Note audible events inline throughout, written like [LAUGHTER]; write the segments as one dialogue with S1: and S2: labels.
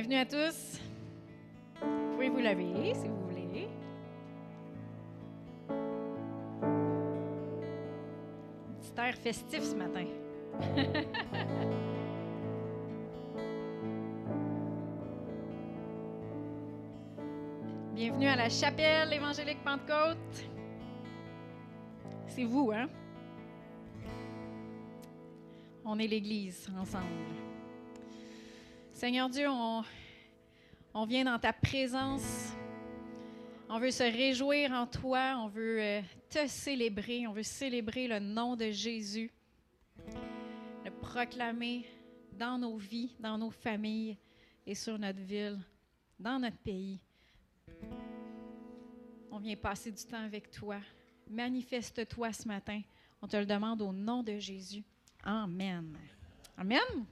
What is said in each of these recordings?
S1: Bienvenue à tous. Vous pouvez vous lever si vous voulez? Petit air festif ce matin. [LAUGHS] Bienvenue à la chapelle évangélique Pentecôte. C'est vous, hein? On est l'Église ensemble. Seigneur Dieu, on, vient dans ta présence. On veut se réjouir en toi. On veut euh, te célébrer. On veut célébrer le nom de Jésus. Le proclamer dans nos vies, dans nos familles et sur notre ville, dans notre pays. On vient passer du temps avec toi. Manifeste-toi ce matin. On te le demande au nom de Jésus. Amen. Amen.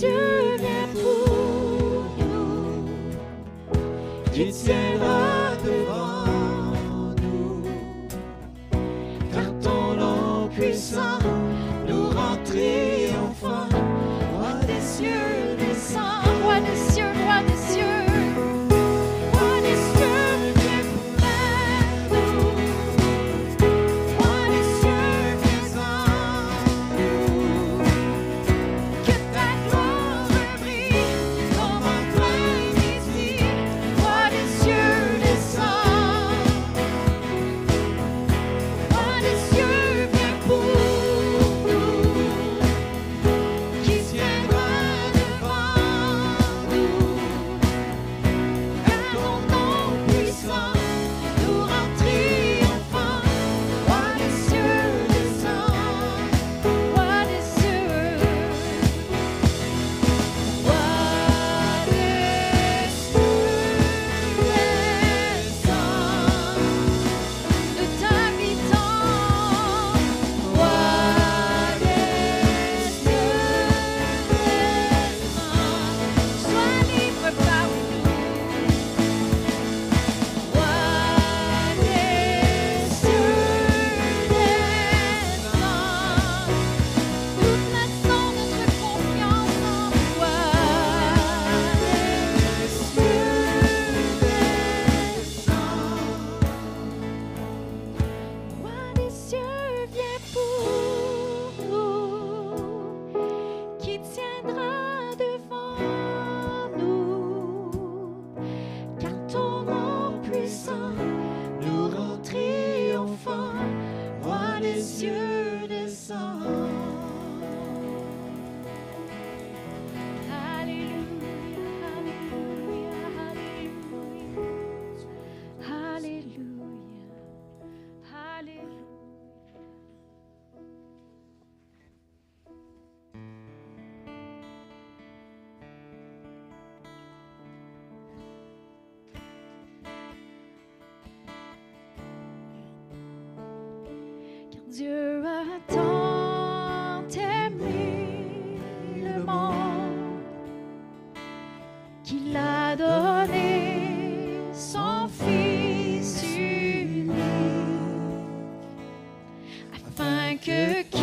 S1: Cieux, viens pour que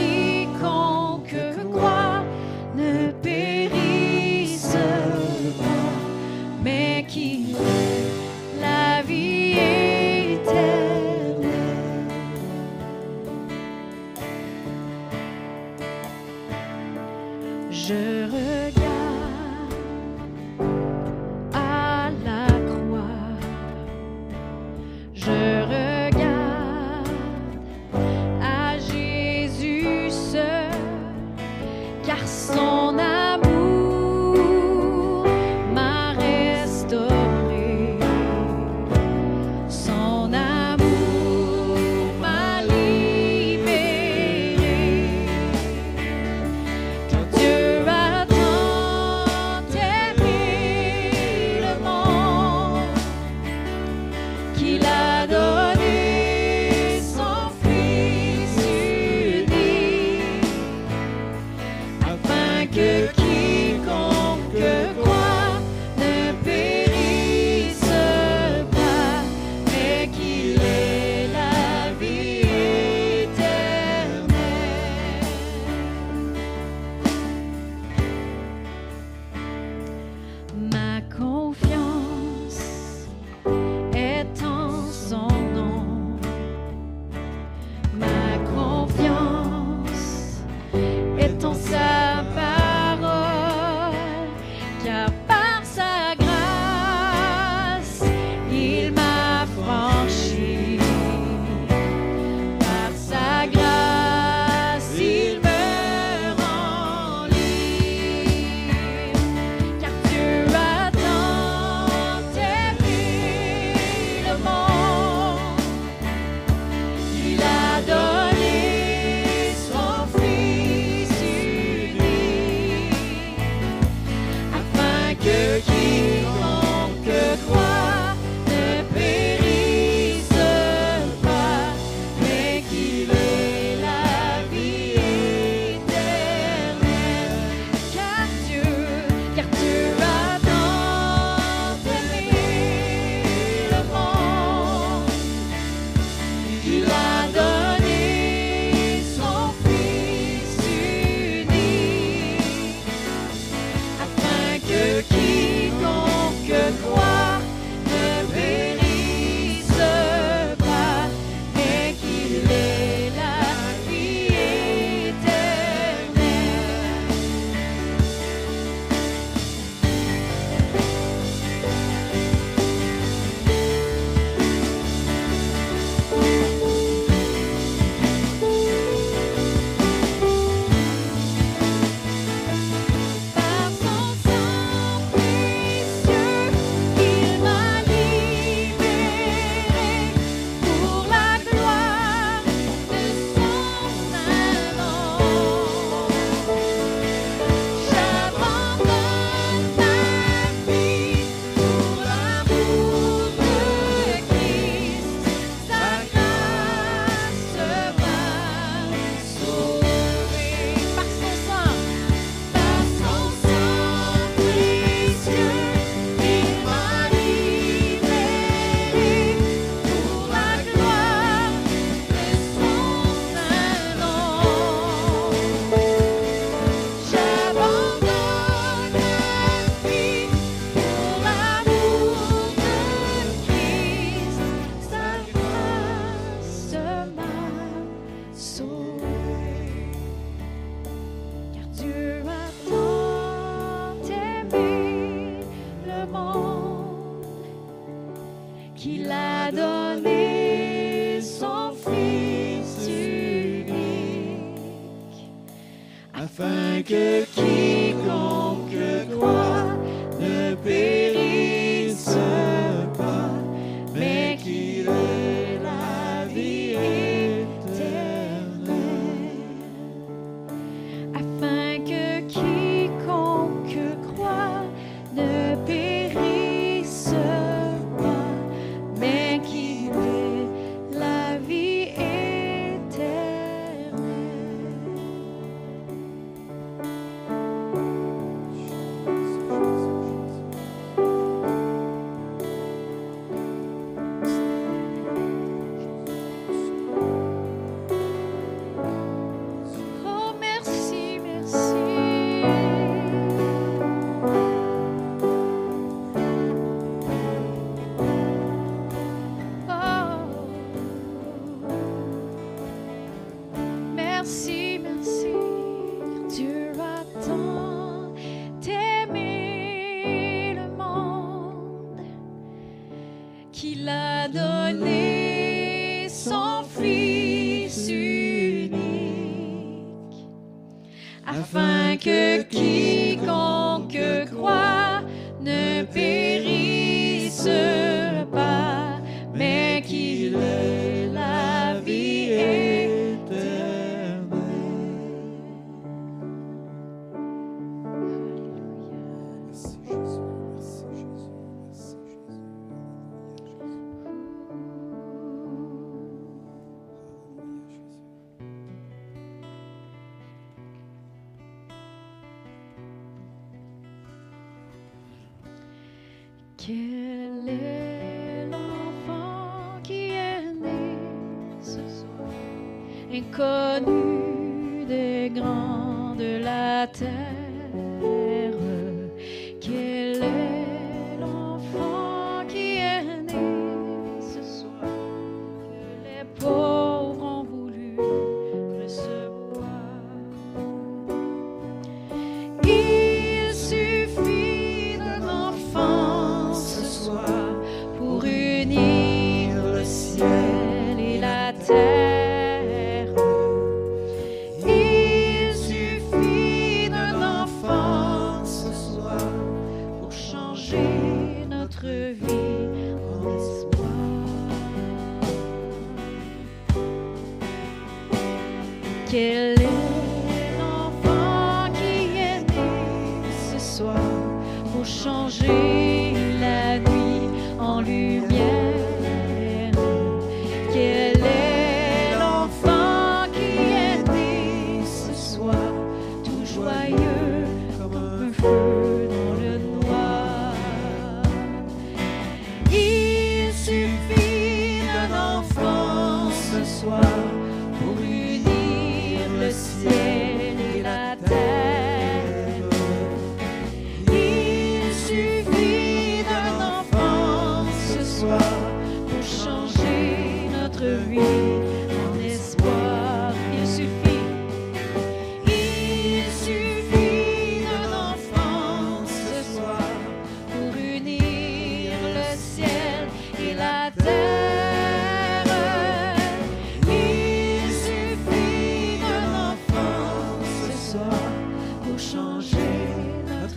S2: qu'il a donné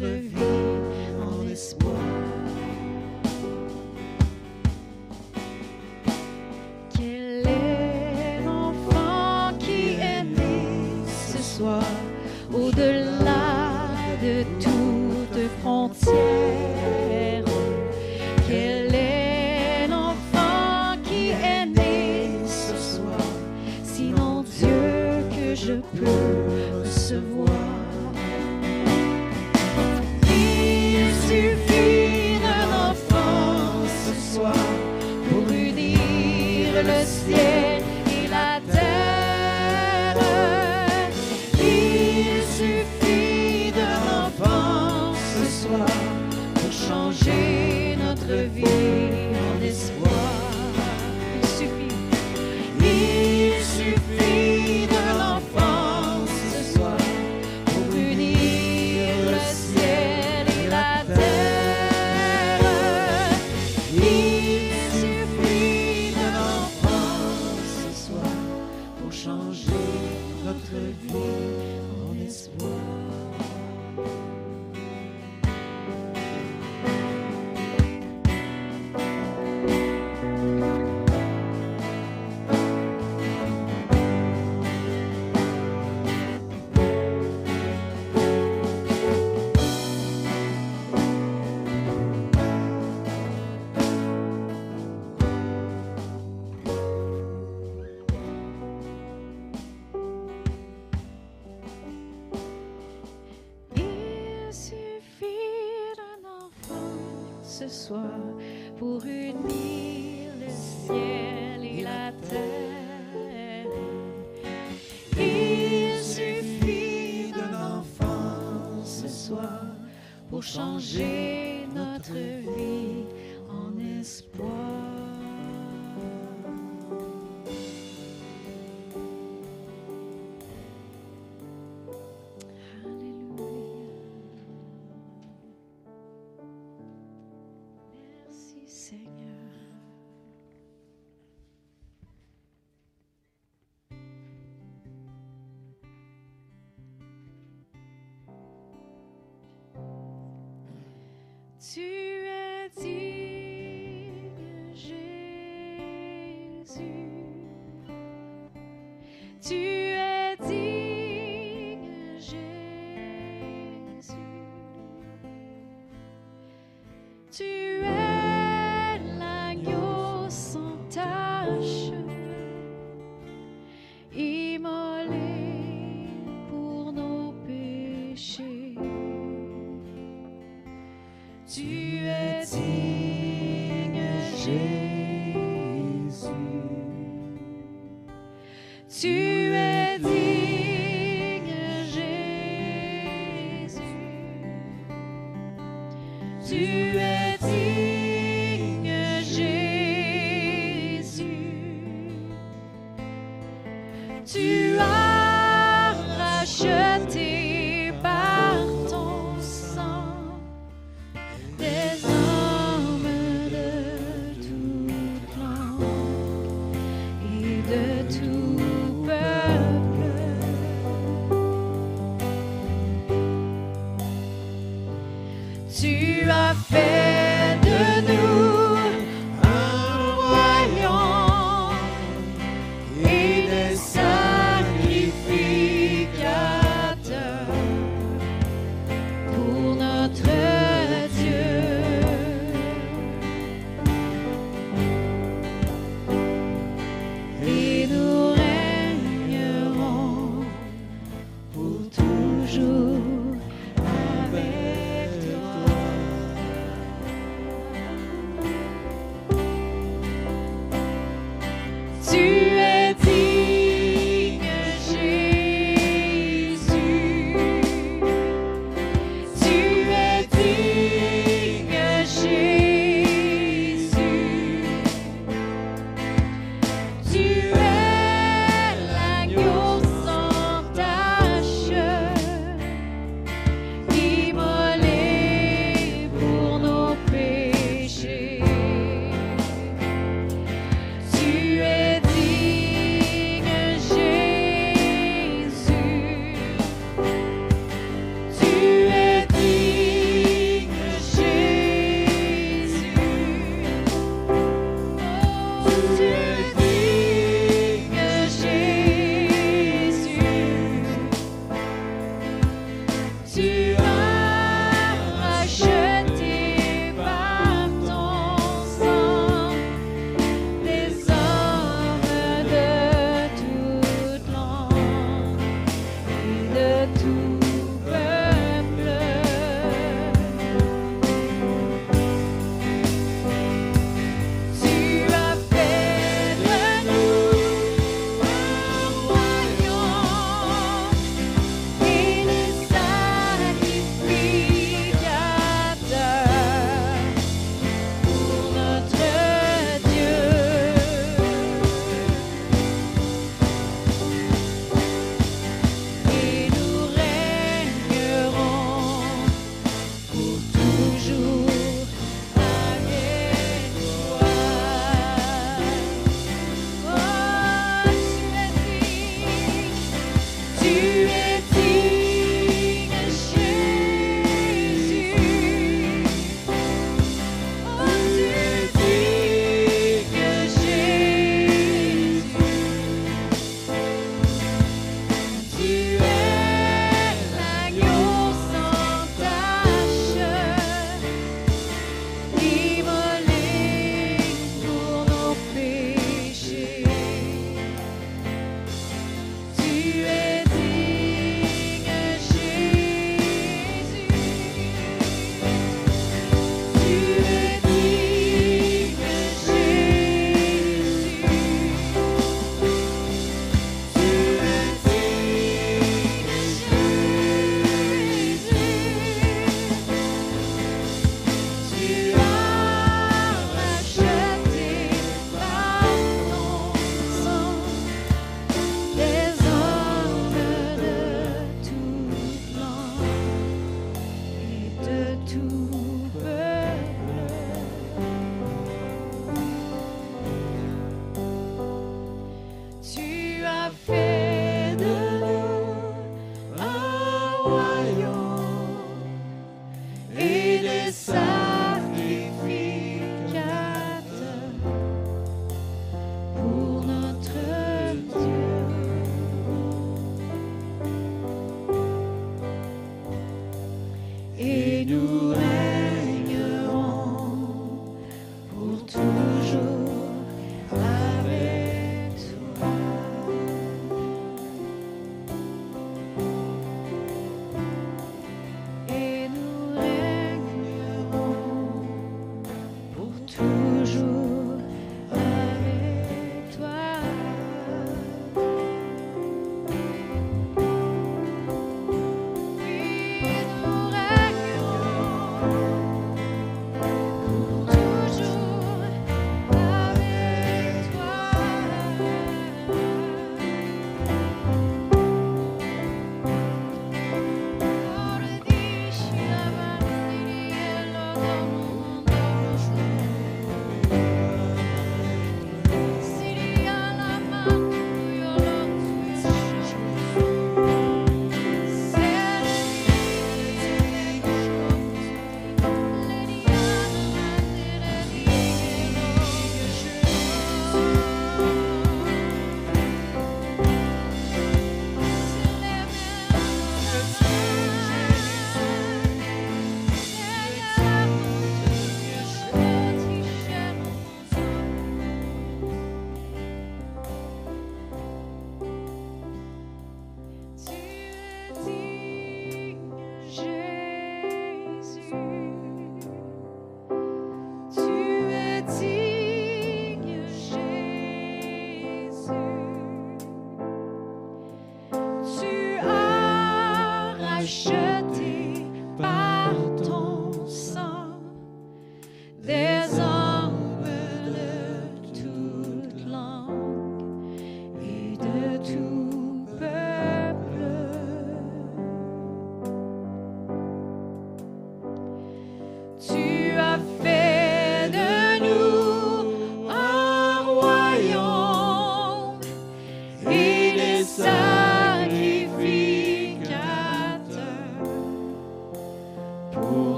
S1: notre vie Tu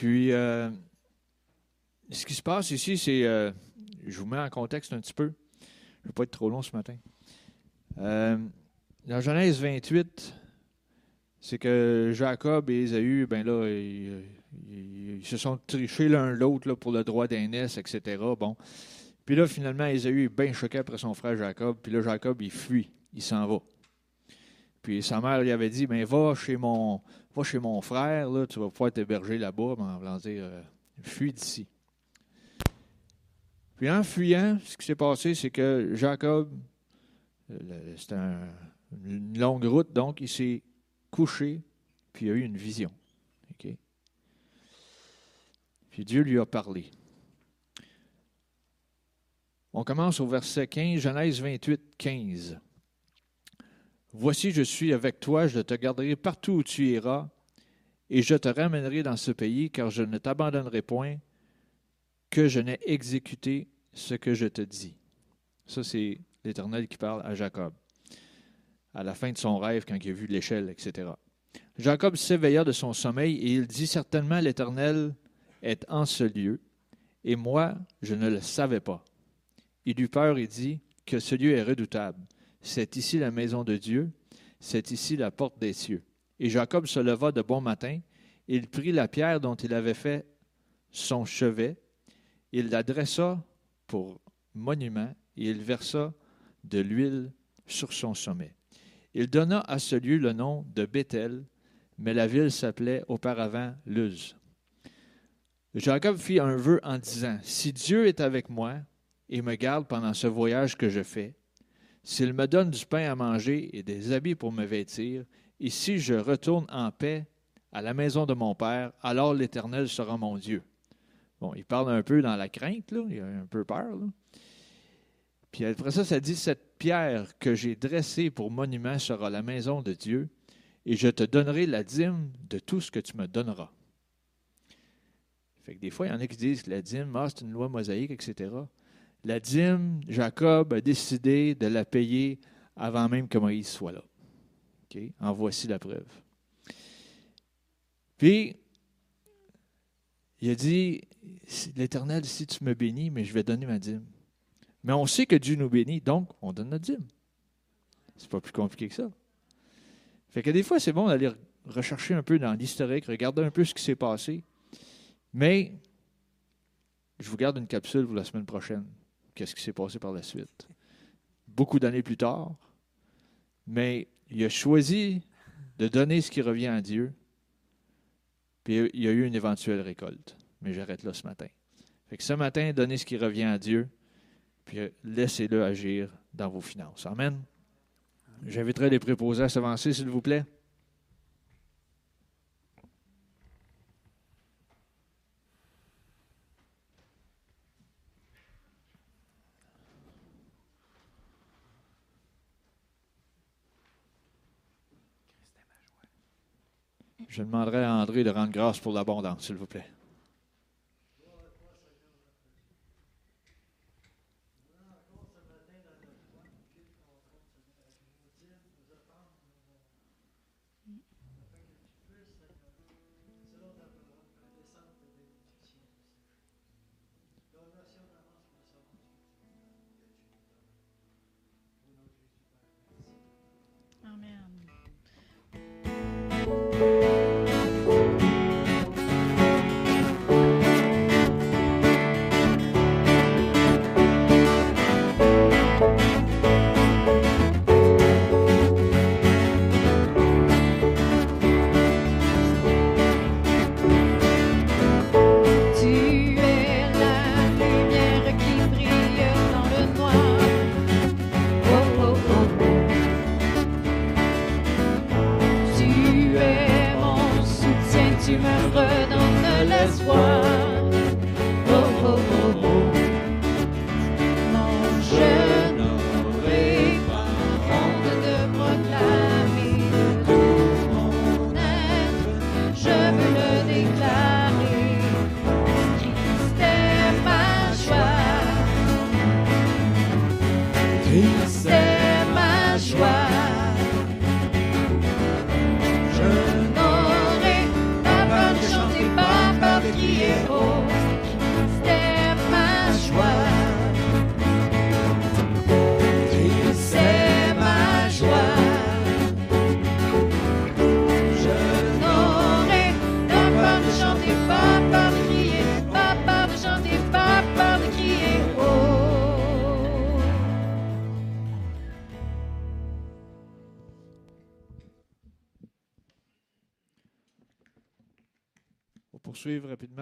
S3: Puis, euh, ce qui se passe ici, c'est. euh, je vous mets en contexte un petit peu. Je ne vais pas être trop long ce matin. Euh, dans Genèse 28, c'est que Jacob et Ésaü, ben là, ils, se sont trichés l'un l'autre pour le droit d'aînesse, etc. Bon. Puis là, finalement, Ésaü est bien choqué après son frère Jacob. Puis là, Jacob, il fuit. Il s'en va. Puis sa mère lui avait dit, ben va chez mon, va chez mon frère, là, tu vas pouvoir t'héberger là-bas, mais en voulant dire, euh, fuis d'ici. Puis en fuyant, ce qui s'est passé, c'est que Jacob, euh, c'était un- une longue route, donc il s'est couché, puis il a eu une vision. Puis Dieu lui a parlé. On commence au verset 15, Genèse 28, 15. Voici, je suis avec toi, je te garderai partout où tu iras, et je te ramènerai dans ce pays, car je ne t'abandonnerai point, que je n'ai exécuté ce que je te dis. Ça, c'est l'Éternel qui parle à Jacob, à la fin de son rêve, quand il a vu l'échelle, etc. Jacob s'éveilla de son sommeil, et il dit certainement, l'Éternel est en ce lieu, et moi, je ne le savais pas. Il eut peur et dit que ce lieu est redoutable. C'est ici la maison de Dieu, c'est ici la porte des cieux. Et Jacob se leva de bon matin, il prit la pierre dont il avait fait son chevet, il la dressa pour monument, et il versa de l'huile sur son sommet. Il donna à ce lieu le nom de Bethel, mais la ville s'appelait auparavant Luz. Jacob fit un vœu en disant, Si Dieu est avec moi et me garde pendant ce voyage que je fais, s'il me donne du pain à manger et des habits pour me vêtir, et si je retourne en paix à la maison de mon Père, alors l'Éternel sera mon Dieu. Bon, il parle un peu dans la crainte, là, il a un peu peur. Là. Puis après ça, ça dit, cette pierre que j'ai dressée pour monument sera la maison de Dieu, et je te donnerai la dîme de tout ce que tu me donneras. Fait que des fois, il y en a qui disent que la dîme, ah, c'est une loi mosaïque, etc. La dîme, Jacob a décidé de la payer avant même que Moïse soit là. En voici la preuve. Puis, il a dit, l'Éternel, si tu me bénis, mais je vais donner ma dîme. Mais on sait que Dieu nous bénit, donc on donne notre dîme. C'est pas plus compliqué que ça. Fait que des fois, c'est bon d'aller rechercher un peu dans l'historique, regarder un peu ce qui s'est passé. Mais je vous garde une capsule pour la semaine prochaine. Qu'est-ce qui s'est passé par la suite? Beaucoup d'années plus tard, mais il a choisi de donner ce qui revient à Dieu, puis il y a eu une éventuelle récolte. Mais j'arrête là ce matin. Fait que ce matin, donnez ce qui revient à Dieu, puis laissez-le agir dans vos finances. Amen. J'inviterai les préposés à s'avancer, s'il vous plaît. Je demanderai à André de rendre grâce pour l'abondance, s'il vous plaît.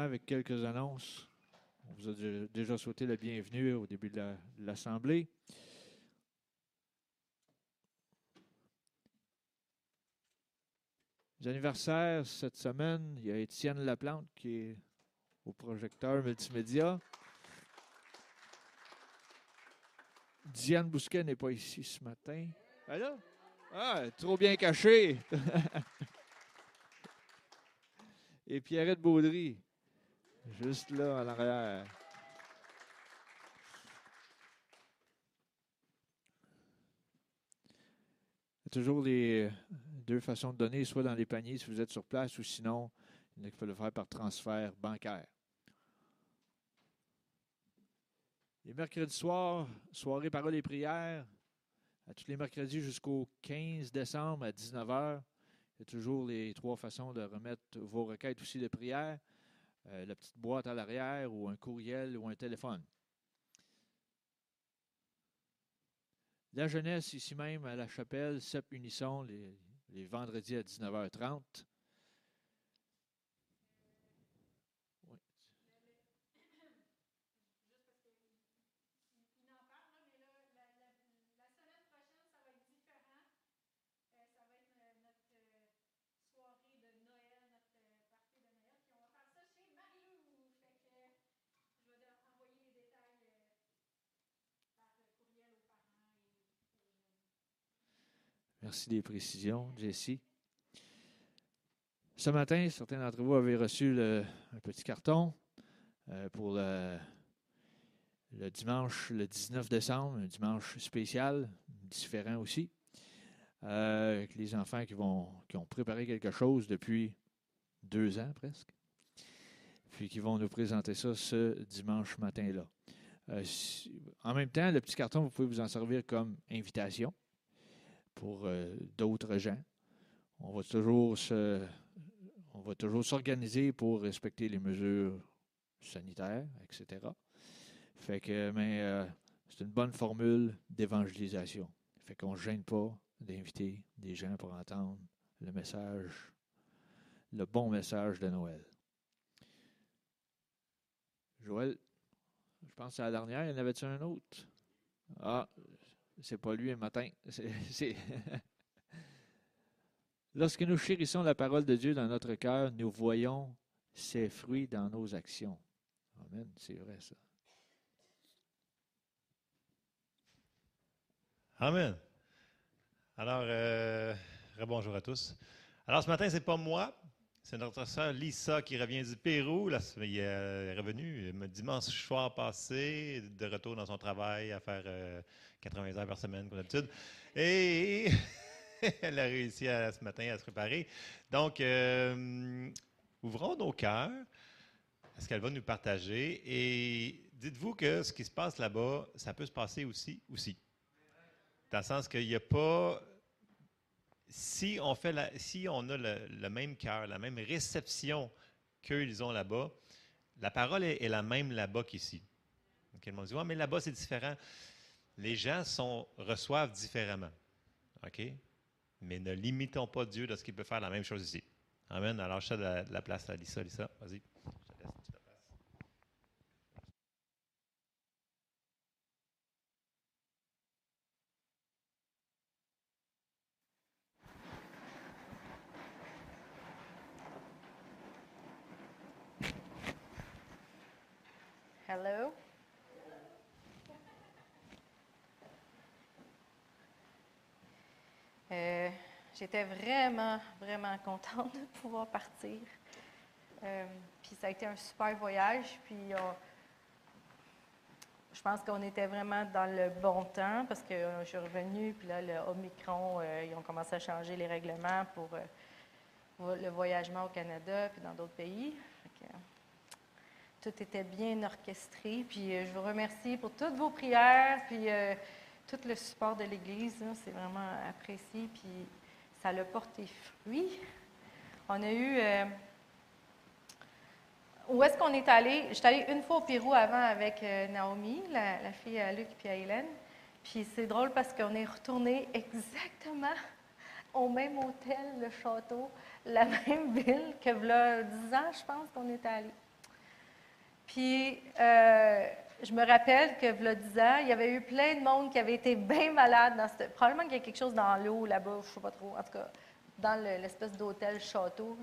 S3: Avec quelques annonces. On vous a dé- déjà souhaité la bienvenue au début de la- l'Assemblée. Les anniversaires cette semaine, il y a Étienne Laplante qui est au projecteur multimédia. Diane Bousquet n'est pas ici ce matin. Elle là? Ah, trop bien cachée. [LAUGHS] Et Pierrette Baudry, juste là en arrière. Il y a toujours les deux façons de donner, soit dans les paniers si vous êtes sur place, ou sinon, il peuvent le faire par transfert bancaire. Les mercredis soirs, soirée parole et prière, à tous les mercredis jusqu'au 15 décembre à 19h. Il y a toujours les trois façons de remettre vos requêtes aussi de prière. Euh, la petite boîte à l'arrière ou un courriel ou un téléphone. La jeunesse, ici même à la chapelle, CEP Unisson, les, les vendredis à 19h30. Merci des précisions, Jessie. Ce matin, certains d'entre vous avaient reçu le- un petit carton euh, pour le, dimanche, le 19 décembre, un dimanche spécial, différent aussi, euh, avec les enfants qui, vont, qui ont préparé quelque chose depuis deux ans presque, puis qui vont nous présenter ça ce dimanche matin-là. Euh, en même temps, le petit carton, vous pouvez vous en servir comme invitation pour euh, d'autres gens. On va toujours se, on va toujours s'organiser pour respecter les mesures sanitaires, etc. Fait que, mais euh, c'est une bonne formule d'évangélisation. Fait qu'on ne gêne pas d'inviter des gens pour entendre le message, le bon message de Noël. Joël, je pense c'est la dernière. Il y en avait-tu un autre? Ah, c'est pas lui un matin. [LAUGHS] C'est- Lorsque nous chérissons la parole de Dieu dans notre cœur, nous voyons ses fruits dans nos actions. Amen, c'est vrai ça.
S4: Amen. Alors, euh, bonjour à tous. Alors, ce matin, c'est pas moi, c'est notre sœur Lisa qui revient du Pérou. Là, elle est revenue euh, dimanche soir passé, de retour dans son travail à faire euh, 80 heures par semaine, comme d'habitude. Et [LAUGHS] elle a réussi ce matin à se préparer. Donc, euh, ouvrons nos cœurs à ce qu'elle va nous partager. Et dites-vous que ce qui se passe là-bas, ça peut se passer aussi, aussi. Dans le sens qu'il n'y a pas. Si on, fait si on a le, même cœur, la même réception qu'eux, ils ont là-bas, la parole est, la même là-bas qu'ici. Donc, le monde dit Ouais, mais là-bas, c'est différent. Les gens sont, reçoivent différemment. OK? Mais ne limitons pas Dieu de ce qu'il peut faire la même chose ici. Amen. Alors, je te la, la place à Lisa. Lisa, vas-y.
S5: Hello? Euh, J'étais vraiment, vraiment contente de pouvoir partir. Euh, puis ça a été un super voyage. Puis on- je pense qu'on était vraiment dans le bon temps parce que euh, je suis revenue. Puis là, le Omicron, euh, ils ont commencé à changer les règlements pour euh, le voyagement au Canada puis dans d'autres pays. Tout était bien orchestré. Puis euh, je vous remercie pour toutes vos prières, puis euh, tout le support de l'Église. C'est vraiment apprécié, puis ça a porté fruit. On a eu. euh, où est-ce qu'on est allé? Je suis allée une fois au Pérou avant avec euh, Naomi, la, la fille à Luc et à Hélène. Puis c'est drôle parce qu'on est retourné exactement au même hôtel, le château, la [LAUGHS] même ville que là 10 ans, je pense qu'on est allé. Puis euh, je me rappelle que là 10 ans, il y avait eu plein de monde qui avait été [LAUGHS] bien malade dans cette. Probablement qu'il y a quelque chose dans l'eau là-bas, je ne sais pas trop. En tout cas, dans le- l'espèce d'hôtel château.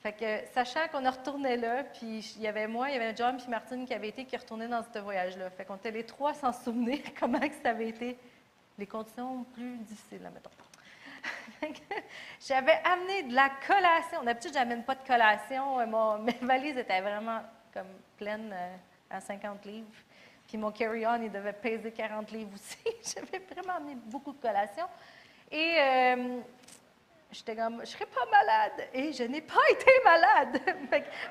S5: Fait que, sachant qu'on retourné là, puis il y avait moi, il y avait John puis Martine qui avaient été, qui retournaient dans ce voyage-là. Fait qu'on était les trois sans souvenir [LAUGHS] comment que ça avait été les conditions plus difficiles, là, mettons. [LAUGHS] J'avais amené de la collation. D'habitude, je n'amène pas de collation. Euh, mes valises étaient vraiment comme pleines euh, à 50 livres. Puis mon carry-on, il devait peser 40 livres aussi. [LAUGHS] J'avais vraiment amené beaucoup de collations. Et euh, j'étais comme, je serais pas malade. Et je n'ai pas [LAUGHS] été malade.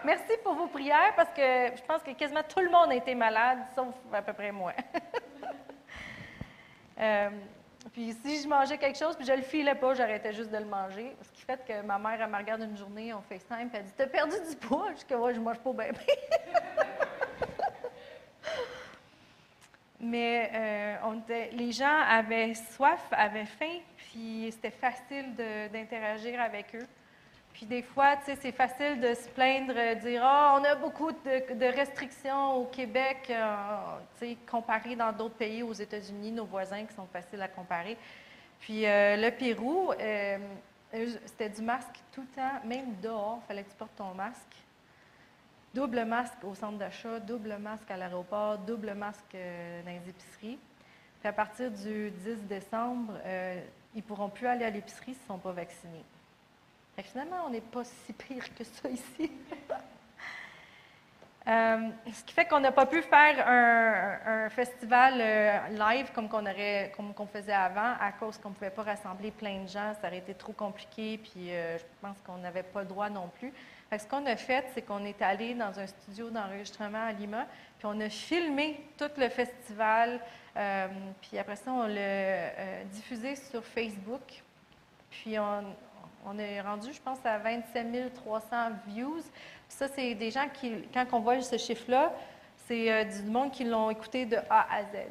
S5: Merci pour vos prières parce que je pense que quasiment tout le monde a été malade, sauf à peu près moi. [LAUGHS] Euh, puis si je mangeais quelque chose, puis je le filais pas, j'arrêtais juste de le manger. Ce qui fait que ma mère, elle me regarde une journée, on FaceTime, puis elle dit T'as perdu du poids Je dis que ouais, je mange pas bien. Mais euh, les gens avaient soif, avaient faim, puis c'était facile d'interagir avec eux. Puis des fois, tu sais, c'est facile de se plaindre, euh, dire Ah, on a beaucoup de, restrictions au Québec, euh, comparé dans d'autres pays, aux États-Unis, nos voisins qui sont faciles à comparer. Puis le Pérou, c'était du masque tout le temps, même dehors, il fallait que tu portes ton masque. Double masque au centre d'achat, double masque à l'aéroport, double masque euh, dans les épiceries. Puis à partir du 10 décembre, euh, ils ne pourront plus aller à l'épicerie s'ils ne sont pas vaccinés. Finalement, on n'est pas [LAUGHS] si pire que ça ici. [LAUGHS] Euh, ce qui fait qu'on n'a pas pu faire un, festival live comme qu'on faisait avant, à cause qu'on ne pouvait pas rassembler plein de gens. Ça aurait été trop compliqué, puis je pense qu'on n'avait pas le droit non plus. Ce qu'on a fait, c'est qu'on est allé dans un studio d'enregistrement à Lima, puis on a filmé tout le festival, euh, puis après ça, on l'a euh, diffusé sur Facebook. Puis on, on est rendu, je pense, à 27 300 views. Puis ça, c'est des gens qui, quand on voit ce chiffre-là, c'est euh, du monde qui l'ont écouté de A à Z.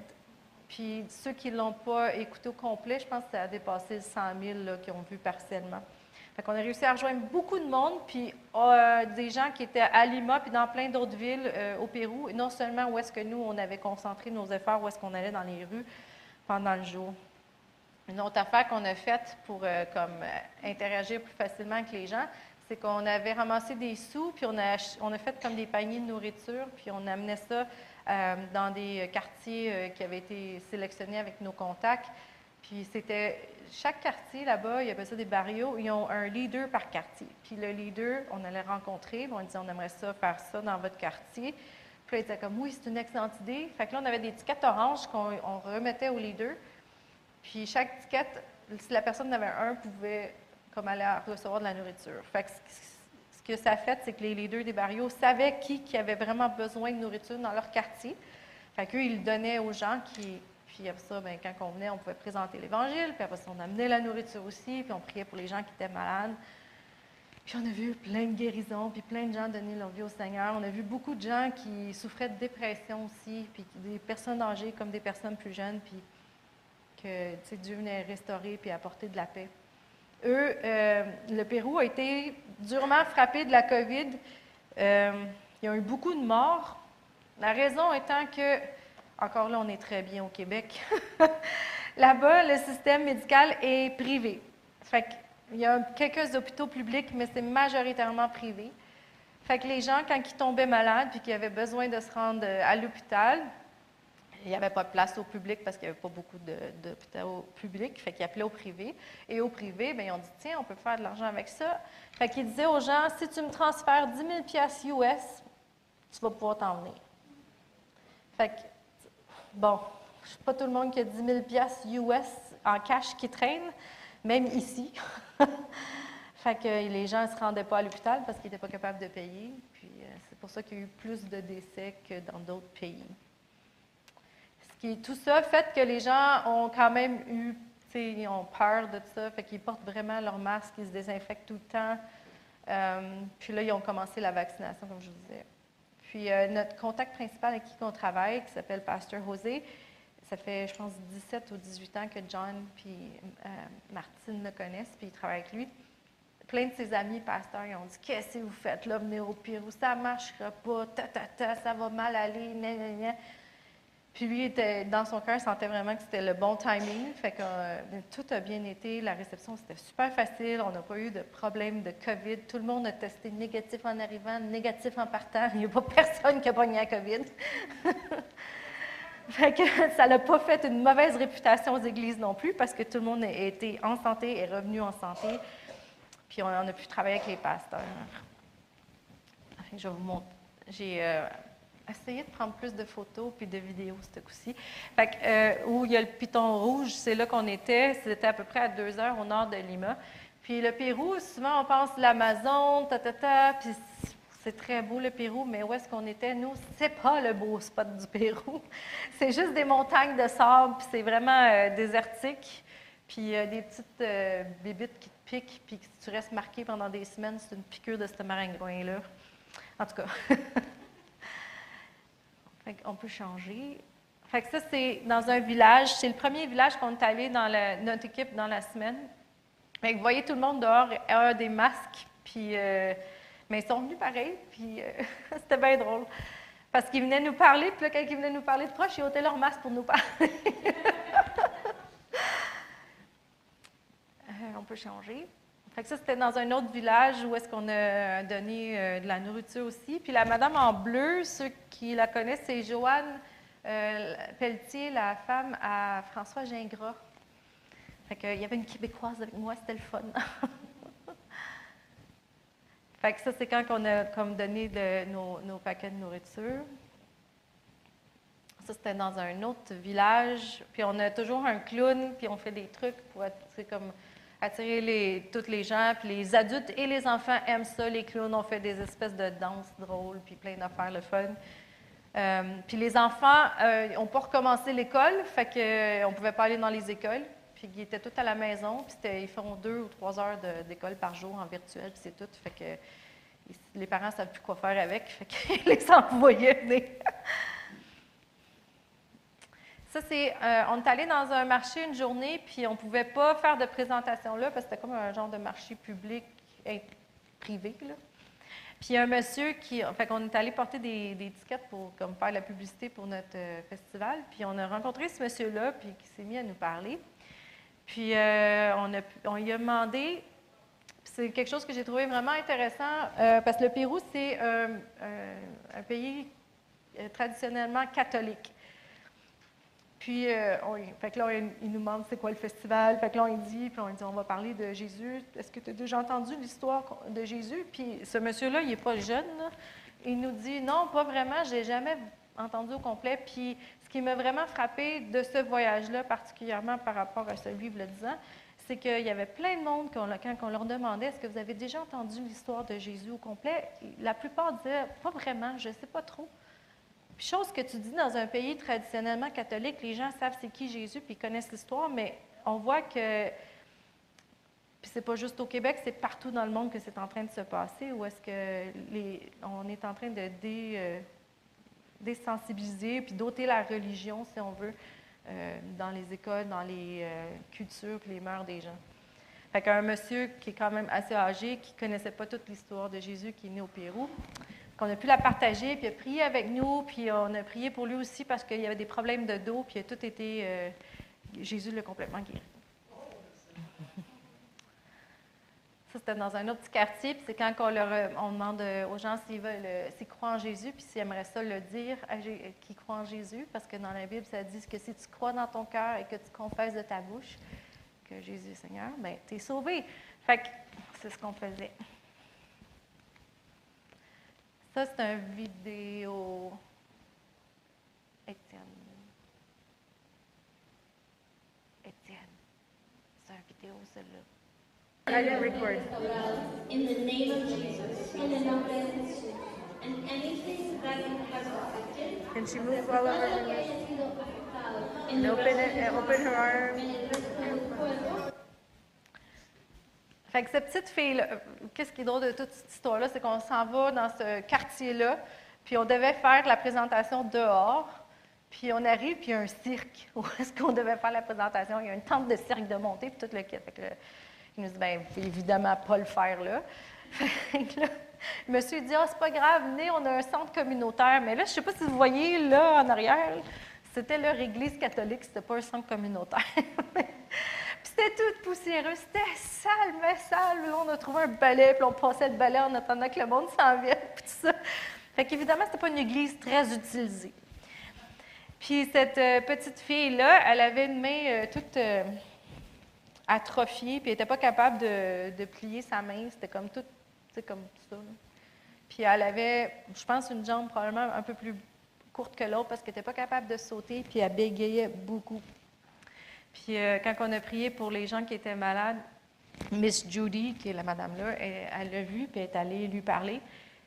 S5: Puis ceux qui ne l'ont pas écouté au complet, je pense que ça a dépassé le 100 000 là, qui ont vu partiellement. Qu'on a réussi à rejoindre beaucoup de monde, puis euh, des gens qui étaient à Lima, puis dans plein d'autres villes euh, au Pérou. Non seulement où est-ce que nous, on avait concentré nos efforts, où est-ce qu'on allait dans les rues pendant le jour. Une autre affaire qu'on a faite pour euh, comme, interagir plus facilement avec les gens, c'est qu'on avait ramassé des sous, puis on a, on a fait comme des paniers de nourriture, puis on amenait ça dans des quartiers qui avaient été sélectionnés avec nos contacts. Puis c'était chaque quartier là-bas, il y avait ça des barrios, ils ont un leader par quartier. Puis le leader, on allait rencontrer, on disait on aimerait ça faire ça dans votre quartier. Puis là, il était comme oui, c'est une excellente idée. Fait que là, on avait des tickets oranges qu'on on remettait au leader. Puis chaque ticket, si la personne en avait un, pouvait comme aller recevoir de la nourriture. Fait que ce- ce que ça a fait, c'est que les leaders des barrios savaient qui, qui avait vraiment besoin de nourriture dans leur quartier. Fait qu'eux, ils le donnaient aux gens qui. Puis après ça, ben, quand on venait, on pouvait présenter l'Évangile. Puis après ça, on amenait la nourriture aussi. Puis on priait pour les gens qui étaient malades. Puis on a vu plein de guérisons, puis plein de gens donner leur vie au Seigneur. On a vu beaucoup de gens qui souffraient de dépression aussi, puis des personnes âgées comme des personnes plus jeunes, puis que Dieu venait restaurer puis apporter de la paix. Eux, euh, le Pérou a été durement frappé de la COVID. Euh, il y a eu beaucoup de morts. La raison étant que, encore là, on est très bien au Québec. [LAUGHS] Là-bas, le système médical est privé. Qu'il y a quelques hôpitaux publics, mais c'est majoritairement privé. Fait que les gens, quand ils tombaient malades puis qu'ils avaient besoin de se rendre euh, à l'hôpital, il n'y avait pas de place au public parce qu'il n'y avait pas beaucoup d'hôpitaux publics. Fait qu'ils appelaient au privé. Et au privé, bien, dit tiens, on peut faire de l'argent avec ça. Fait qu'ils disaient aux gens si tu me transfères 10 000 piastres US, tu vas pouvoir t'en venir. Bon, je sais pas tout le monde qui a 10 000 piastres US en cash qui traîne, même ici. [LAUGHS] fait que les gens ne se rendaient pas à l'hôpital parce qu'ils n'étaient pas capables de payer. Puis euh, c'est pour ça qu'il y a eu plus de décès que dans d'autres pays. Ce qui, tout ça fait que les gens ont quand même eu, ils ont peur de ça, fait qu'ils portent vraiment leur masque, ils se désinfectent tout le temps. Euh, puis là, ils ont commencé la vaccination, comme je vous disais. Puis euh, notre contact principal avec qui on travaille, qui s'appelle Pasteur José, ça fait, je pense, 17 ou 18 ans que John puis euh, Martine le connaissent, puis ils travaillent avec lui. Plein de ses amis pasteurs, ils ont dit Qu'est-ce que vous faites là, venir au Pérou Ça ne marchera pas, ta, ta, ta, ça va mal aller, gna, gna, gna. Puis lui, était, dans son cœur, sentait vraiment que c'était le bon timing. Fait que euh, tout a bien été. La réception, c'était super facile. On n'a pas eu de problème de COVID. Tout le monde a testé négatif en arrivant, négatif en partant. Il n'y a pas personne qui a pogné la COVID. [LAUGHS] fait que ça n'a pas fait une mauvaise réputation aux églises non plus parce que tout le monde a été en santé et revenu en santé. Puis on, a pu travailler avec les pasteurs. Je vous montrer. J'ai euh, essayé de prendre plus de photos puis de vidéos ce coup-ci. Fait que, euh, où il y a le piton rouge, c'est là qu'on était. C'était à peu près à deux heures au nord de Lima. Puis le Pérou, souvent on pense l'Amazon, ta ta ta, puis c'est très beau le Pérou, mais où est-ce qu'on était, nous, c'est pas le beau spot du Pérou. [LAUGHS] C'est juste des montagnes de sable, puis c'est vraiment euh, désertique. Puis euh, des petites euh, bébites qui te piquent, puis que si tu restes marqué pendant des semaines, c'est une piqûre de ce maringouin-là. En tout cas. [LAUGHS] On peut changer. Fait ça, c'est dans un village. C'est le premier village qu'on est allé dans notre équipe dans la semaine. Vous voyez tout le monde dehors a des masques, puis, euh, mais ils sont venus pareil, euh, [LAUGHS] c'était bien drôle. Parce qu'ils venaient nous parler, puis là, quand ils venaient nous parler de proche, ils ôtaient leur masque pour nous parler. [LAUGHS] Euh, on peut changer. Fait que ça, c'était dans un autre village où est-ce qu'on a donné euh, de la nourriture aussi. Puis la madame en bleu, ceux qui la connaissent, c'est Joanne euh, Pelletier, la femme à François Gingras. Fait que, il y avait une Québécoise avec moi, c'était le fun. [LAUGHS] fait que ça, c'est quand on a comme donné nos, nos paquets de nourriture. Ça, c'était dans un autre village. Puis on a toujours un clown, puis on fait des trucs pour être, comme attirer les, toutes les gens. Puis les adultes et les enfants aiment ça, les clowns. On fait des espèces de danses drôles, puis plein d'affaires, le fun. Euh, puis les enfants n'ont pas recommencé l'école, fait qu'on ne pouvait pas aller dans les écoles. Puis ils étaient tous à la maison, puis ils font deux ou trois heures d'école par jour en virtuel, puis c'est tout. Fait que les parents ne savent plus quoi faire avec, fait qu'ils [LAUGHS] les envoyaient. Ça, c'est. euh, on est allé dans un marché une journée, puis on ne pouvait pas faire de présentation là, parce que c'était comme un genre de marché public et privé. Là. Puis un monsieur qui. Fait qu'on est allé porter des, étiquettes pour comme, faire la publicité pour notre euh, festival. Puis on a rencontré ce monsieur-là, puis qui s'est mis à nous parler. Puis euh, on, a, on lui a demandé. C'est quelque chose que j'ai trouvé vraiment intéressant, parce que le Pérou, c'est un pays traditionnellement catholique. Puis, euh, fait que là, il, nous demande c'est quoi le festival. Fait que là, on dit, puis on dit, on va parler de Jésus. Est-ce que tu as déjà entendu l'histoire de Jésus? Puis ce monsieur-là, il n'est pas jeune. Il nous dit, non, pas vraiment, je l'ai jamais entendu au complet. Puis ce qui m'a vraiment frappé de ce voyage-là, particulièrement par rapport à celui, le 10 ans, c'est qu'il y avait plein de monde, quand on leur demandait, est-ce que vous avez déjà entendu l'histoire de Jésus au complet? La plupart disaient, pas vraiment, je ne sais pas trop. Puis chose que tu dis dans un pays traditionnellement catholique, les gens savent c'est qui Jésus puis connaissent l'histoire, mais on voit que puis c'est pas juste au Québec, c'est partout dans le monde que c'est en train de se passer. Où est-ce que les, on est en train de euh, désensibiliser puis d'ôter la religion, si on veut, euh, dans les écoles, dans les euh, cultures puis les mœurs des gens. Fait qu'un monsieur qui est quand même assez âgé, qui connaissait pas toute l'histoire de Jésus, qui est né au Pérou, qu'on a pu la partager, puis il a prié avec nous, puis on a prié pour lui aussi parce qu'il y avait des problèmes de dos, puis tout été. euh, Jésus l'a complètement guéri. [LAUGHS] Ça, c'était dans un autre petit quartier, puis c'est quand on, leur, euh, on demande euh, aux gens s'ils veulent, s'ils croient en Jésus, puis s'ils aimeraient ça le dire, qu'ils croient en Jésus, parce que dans la Bible, ça dit que si tu crois dans ton cœur et que tu confesses de ta bouche que Jésus est Seigneur, bien, tu es sauvé. Fait que c'est ce qu'on faisait. Ça, c'est un vidéo externe. I didn't record.
S6: In the name of Jesus. In the name of Jesus. And anything that has affected.
S5: Can she move all over her? And open it. Eh, open her arm. Fait que cette petite fille-là, euh, qu'est-ce qui est drôle de toute cette histoire-là, c'est qu'on s'en va dans ce quartier-là, puis on devait faire la présentation dehors, puis on arrive, puis il y a un cirque [LAUGHS] où est-ce qu'on devait faire la présentation. Il y a une tente de cirque de montée, puis tout le kit. Il nous dit, ben, vous pouvez évidemment pas le faire là. [LAUGHS] Fait que monsieur dit, ah, c'est pas grave, venez, on a un centre communautaire. Mais là, je sais pas si vous voyez, là, en arrière, c'était leur église catholique, c'était pas un centre communautaire. [LAUGHS] C'était tout poussiéreux, c'était sale, mais sale. Là, on a trouvé un balai, puis on passait le balai en attendant que le monde s'en vienne, [LAUGHS] puis tout ça. Fait qu'évidemment, c'était pas une église très utilisée. Puis cette euh, petite fille-là, elle avait une main euh, toute euh, atrophiée, puis elle n'était pas capable de, de plier sa main. C'était comme tout, comme ça. Puis elle avait, je pense, une jambe probablement un peu plus courte que l'autre parce qu'elle n'était pas capable de sauter, puis elle bégayait beaucoup. Puis euh, quand on a prié pour les gens qui étaient malades, Miss Judy, qui est la madame-là, elle elle l'a vu, puis elle est allée lui parler.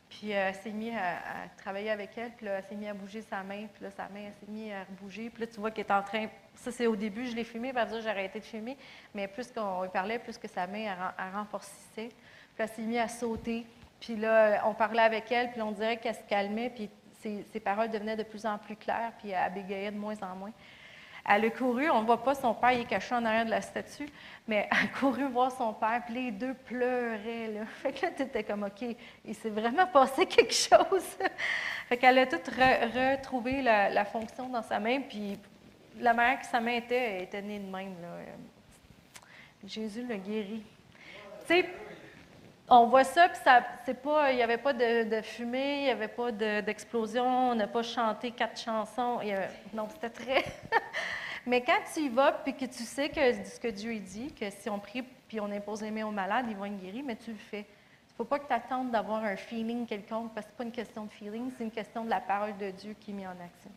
S5: Puis euh, elle s'est mise à, travailler avec elle, puis là, elle s'est mise à bouger sa main, puis là, sa main, s'est mise à rebouger. Puis là, tu vois qu'elle est en train. Ça, c'est au début, je l'ai filmé, puis ça, j'ai arrêté de filmer. Mais plus qu'on lui parlait, plus que sa main, elle, elle renforcissait. Puis elle s'est mise à sauter. Puis là, on parlait avec elle, puis on dirait qu'elle se calmait, puis ses paroles devenaient de plus en plus claires, puis elle bégayait de moins en moins. Elle a couru, on ne voit pas son père, il est caché en arrière de la statue, mais [LAUGHS] elle a couru voir son père, puis les deux pleuraient. Là. Fait que là, tu étais comme, OK, il s'est vraiment [LAUGHS] passé quelque chose. fait qu'elle a tout re- retrouvé la, la fonction dans sa main, puis la manière que sa main était, était née de même. Là. Jésus l'a guéri. Tu sais, on voit ça, puis ça, c'est pas, il n'y avait pas de, fumée, il n'y avait pas de- d'explosion, on n'a pas chanté quatre chansons. non, c'était très. [LAUGHS] Mais quand tu y vas, puis que tu sais que ce que Dieu dit, que si on prie puis on impose les mains aux malades, ils vont être guéris, mais tu le fais. Il ne faut pas que tu attendes d'avoir un feeling quelconque, parce que ce n'est pas une question de feeling, c'est une question de la parole de Dieu qui est mise en action.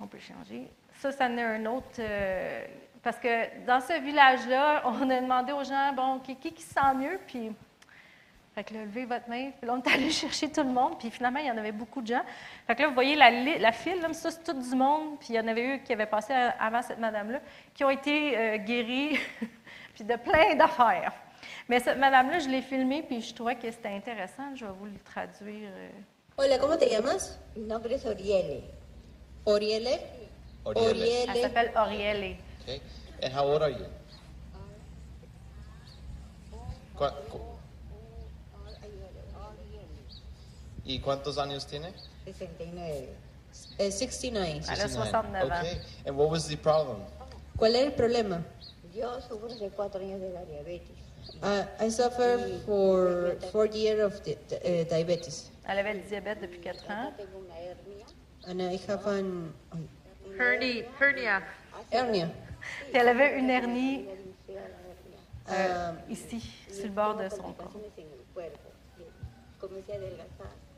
S5: On peut changer. Ça, ça en un autre. euh, parce que dans ce village-là, [LAUGHS] on a demandé aux gens, bon, qui, qui, qui se sent mieux? Puis, fait que là, levez votre main. Puis là, on est allé [LAUGHS] chercher tout le monde. Puis finalement, il y en avait beaucoup de gens. Fait que là, vous voyez la, la file, là, ça, c'est tout du monde. Puis il y en avait eu qui avaient passé avant cette madame-là, qui ont été euh, guéris, [LAUGHS] puis de plein d'affaires. Mais cette madame-là, je l'ai filmée, puis je trouvais que c'était intéressant. Je vais vous le traduire. euh.
S6: Hola, ¿cómo te llamas?
S7: Mi nombre es Oriele.
S6: Oriele.
S7: Oriele.
S5: Elle s'appelle Aurielle.
S8: Okay. And how old are you? Cu- cu- ¿Y cuántos años tiene?
S7: 69.
S6: Eh, 69.
S5: Elle a 69 ans.
S8: Okay. And what was the problem?
S6: ¿Cuál era el problema?
S7: Yo sufro hace cuatro años de la diabetes.
S6: Uh, I suffer for four years of di- uh, diabetes,
S5: Elle avait le diabète depuis 4 ans.
S7: Tengo una hernia.
S6: and I have an
S5: Hernia. hernia.
S6: hernia
S5: Puis elle avait une hernie
S7: hernia.
S6: um,
S5: ici, sur le bord de son corps.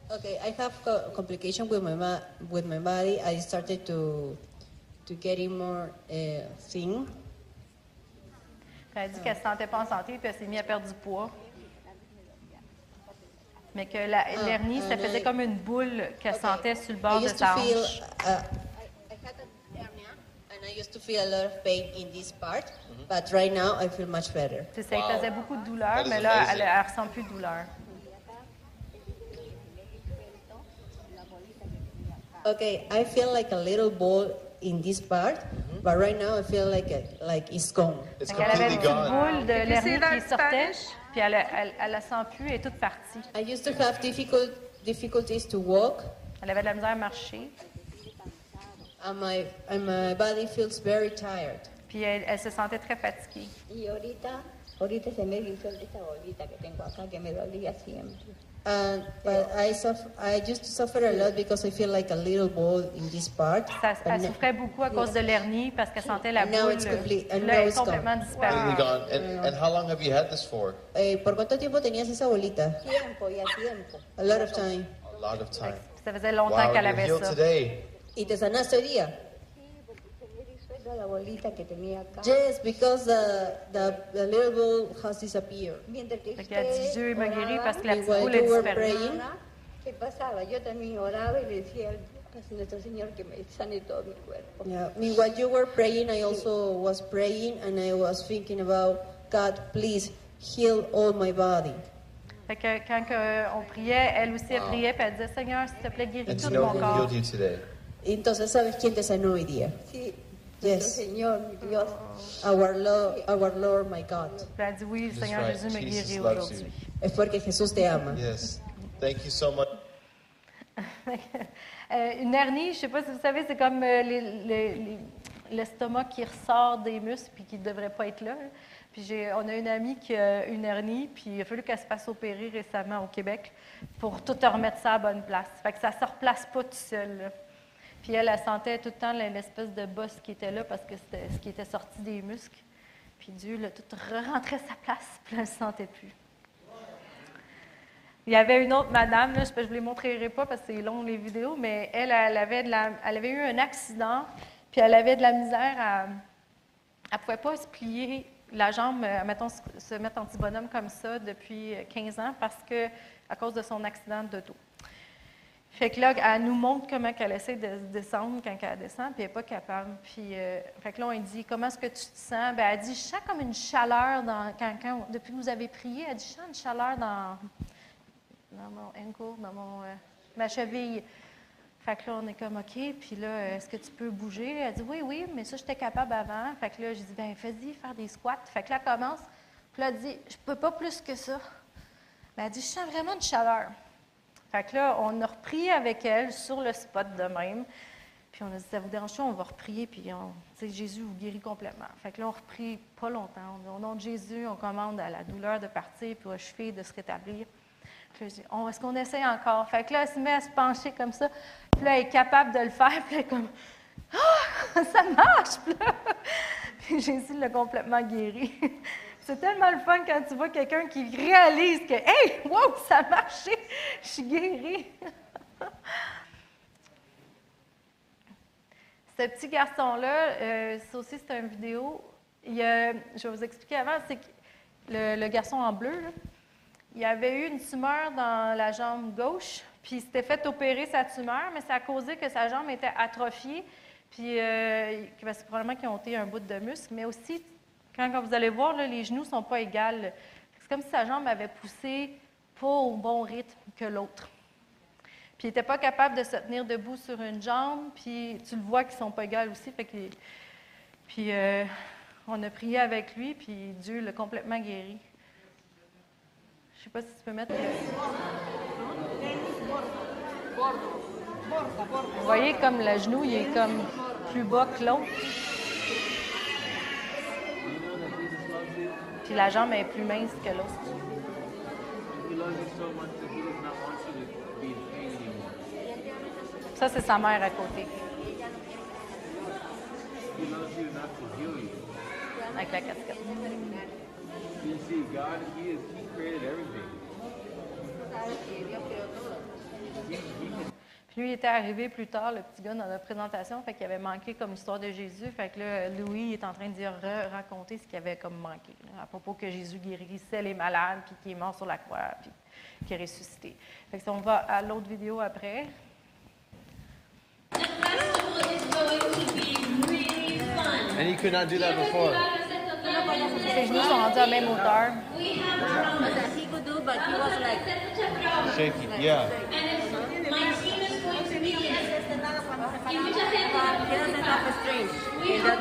S6: Okay, I have co- complication with my with my body. I started to to getting more uh, thin,
S5: elle a dit qu'elle ne se sentait pas en santé, puis elle s'est mise à perdre du poids. Mais que la- l'hernie, ça
S6: ah,
S5: faisait comme une boule qu'elle
S6: Okay.
S5: sentait sur le bord de sa hanche.
S6: uh, I, I had a hernia, and I used to feel a lot of pain in this part, but right now I feel much better.
S5: Tu sais, ça lui faisait beaucoup de douleur, mais là, elle ne ressent plus de douleur.
S6: Okay, I feel like a little ball in this part, but right now I feel like a, like it's gone.
S8: It's
S5: Fait qu'elle avait une
S8: completely
S5: petite
S8: gone.
S5: boule de l'hernie qui sortait,
S1: Spanish?
S5: puis elle, elle, elle la sent plus, elle est toute partie.
S6: I used to have difficult difficulties to walk,
S5: Elle avait de la misère à marcher,
S6: and my and my body feels very tired.
S5: puis elle, elle se sentait très fatiguée.
S7: Y ahorita, ahorita se me hizo esta bolita que tengo acá que me dolía siempre.
S6: And but I suffer, I used to suffer a lot because I feel like a little ball in this part.
S5: Ça- elle souffrait beaucoup à cause de l'hernie parce qu'elle sentait la
S6: And now it's complete- and
S5: Là,
S6: now
S5: elle est
S6: it's gone.
S5: complètement disparue.
S8: Completely gone. And, and how long have you had this for?
S6: Eh, ¿Por cuánto tiempo tenías esa bolita?
S7: Tiempo y a tiempo.
S6: A lot of time.
S8: A lot of time.
S5: Ça faisait longtemps
S8: Wow,
S5: qu'elle
S8: you're
S5: avait
S8: healed
S5: ça.
S8: today.
S6: ¿Y te sanaste hoy día?
S7: Sí, porque se me disuelta la bolita que tenía acá.
S6: Yes, because the, the, the little ball has disappeared.
S7: Mientras que
S5: Fait qu'elle a dit
S7: usted
S5: Dieu m'a guéri
S7: oraba,
S5: parce que la petite
S6: While
S5: boule
S6: you
S5: est
S6: were
S5: disparue.
S6: praying,
S7: ¿Qué pasaba? Yo también oraba y le decía al a nuestro Señor que me sane todo mi cuerpo.
S6: Yeah. Meanwhile, you were praying, I also was praying, and I was thinking about God, please heal all my body.
S5: Fait que quand que on priait, elle aussi elle priait, puis elle disait Seigneur, s'il te plaît, guéris
S8: And
S5: tout
S8: to
S5: de
S8: know
S5: mon
S8: who
S5: corps.
S6: Entonces, ¿sabes quién te sanó hoy día?
S7: Sí,
S6: Yes.
S7: Señor, mi Dios.
S6: Our Lord, our Lord, my God.
S5: Elle dit Oui, le
S8: That's
S5: Seigneur
S8: right.
S5: Jésus me
S8: Jesus
S5: guérit
S8: loves
S5: aujourd'hui.
S6: Es porque Jesús te ama.
S8: Yes. Thank you so much. [LAUGHS]
S5: Euh, une hernie, je ne sais pas si vous savez, c'est comme euh, les- les- les- l'estomac qui ressort des muscles puis qui ne devrait pas être là. Puis on a une amie qui a une hernie, puis il a fallu qu'elle se fasse opérer récemment au Québec pour tout remettre ça à la bonne place. Fait que ça ne se replace pas tout seul. là. Puis elle, sentait tout le temps l'espèce de bosse qui était là parce que c'était ce qui était sorti des muscles. Puis Dieu tout rentré à sa place, [LAUGHS] puis elle ne sentait plus. Il y avait une autre madame, je ne vous les montrerai pas parce que c'est long les vidéos, mais elle, avait, de elle avait eu un accident, puis elle avait de la misère à. Elle ne pouvait pas se plier la jambe, euh, mettons, se- mettre en petit bonhomme comme ça depuis euh, 15 ans parce que, à cause de son accident d'auto. Fait que là, elle nous montre comment elle essaie de descendre quand elle descend, puis elle n'est pas capable. Puis, euh, fait que là, on dit Comment est-ce que tu te sens ben, Elle dit Je sens comme une chaleur dans, depuis que vous avez prié. Elle dit Je sens une chaleur dans, mon ankle, dans mon, euh, ma cheville. Fait que là, on est comme OK. Puis là, est-ce que tu peux bouger Elle dit Oui, oui, mais ça, j'étais capable avant. Fait que là, j'ai dit Ben, fais-y, faire des squats. Fait que là, elle commence. Puis là, elle dit Je peux pas plus que ça. Ben, elle dit Je sens vraiment une chaleur. Fait que là, on a repris avec elle sur le spot de même. Puis on a dit, ça vous dérange pas, on va reprier, puis on, Jésus vous guérit complètement. Fait que là, on reprie pas longtemps. On- Au nom de Jésus, on commande à la douleur de partir, puis aux chevilles de se rétablir. On- est-ce qu'on essaie encore? Fait que là, elle se met à se pencher comme ça. Puis là, elle est capable de le faire, puis elle est comme, ah, [LAUGHS] ça marche! Puis [LAUGHS] puis Jésus l'a complètement guéri. [LAUGHS] C'est tellement le fun quand tu vois quelqu'un qui réalise que, hey, wow, [LAUGHS] ça a marché, je suis guérie. [LAUGHS] Ce petit garçon-là, euh, ça aussi, c'est une vidéo. A- je vais vous expliquer avant, c'est que le, garçon en bleu, il avait eu une tumeur dans la jambe gauche, puis il s'était fait opérer sa tumeur, mais ça a causé que sa jambe était atrophiée, puis euh, probablement qu'ils ont ôté un bout de muscle, mais aussi, quand, vous allez voir, les genoux ne sont pas égales. C'est comme si sa jambe avait poussé pas au bon rythme que l'autre. Puis il n'était pas capable de se tenir debout sur une jambe, puis tu le vois qu'ils ne sont pas égales aussi. Puis euh, on a prié avec lui, puis Dieu l'a complètement guéri. Je ne sais pas si tu peux mettre. Vous voyez comme le genou, il est comme plus bas que l'autre. La jambe est plus mince que l'autre. Ça, c'est sa mère à côté. Avec la casquette. Puis lui, il était arrivé plus tard, le petit gars, dans la présentation, fait qu'il avait manqué comme l'histoire de Jésus. Fait que là, Louis est en train de dire, re- raconter ce qu'il avait comme manqué, là, à propos que Jésus guérissait les malades, puis qu'il est mort sur la croix, puis qu'il est ressuscité. Fait que si on va à l'autre vidéo après.
S8: And you could not do that before.
S5: Ses genoux sont rendus à la même hauteur.
S7: That he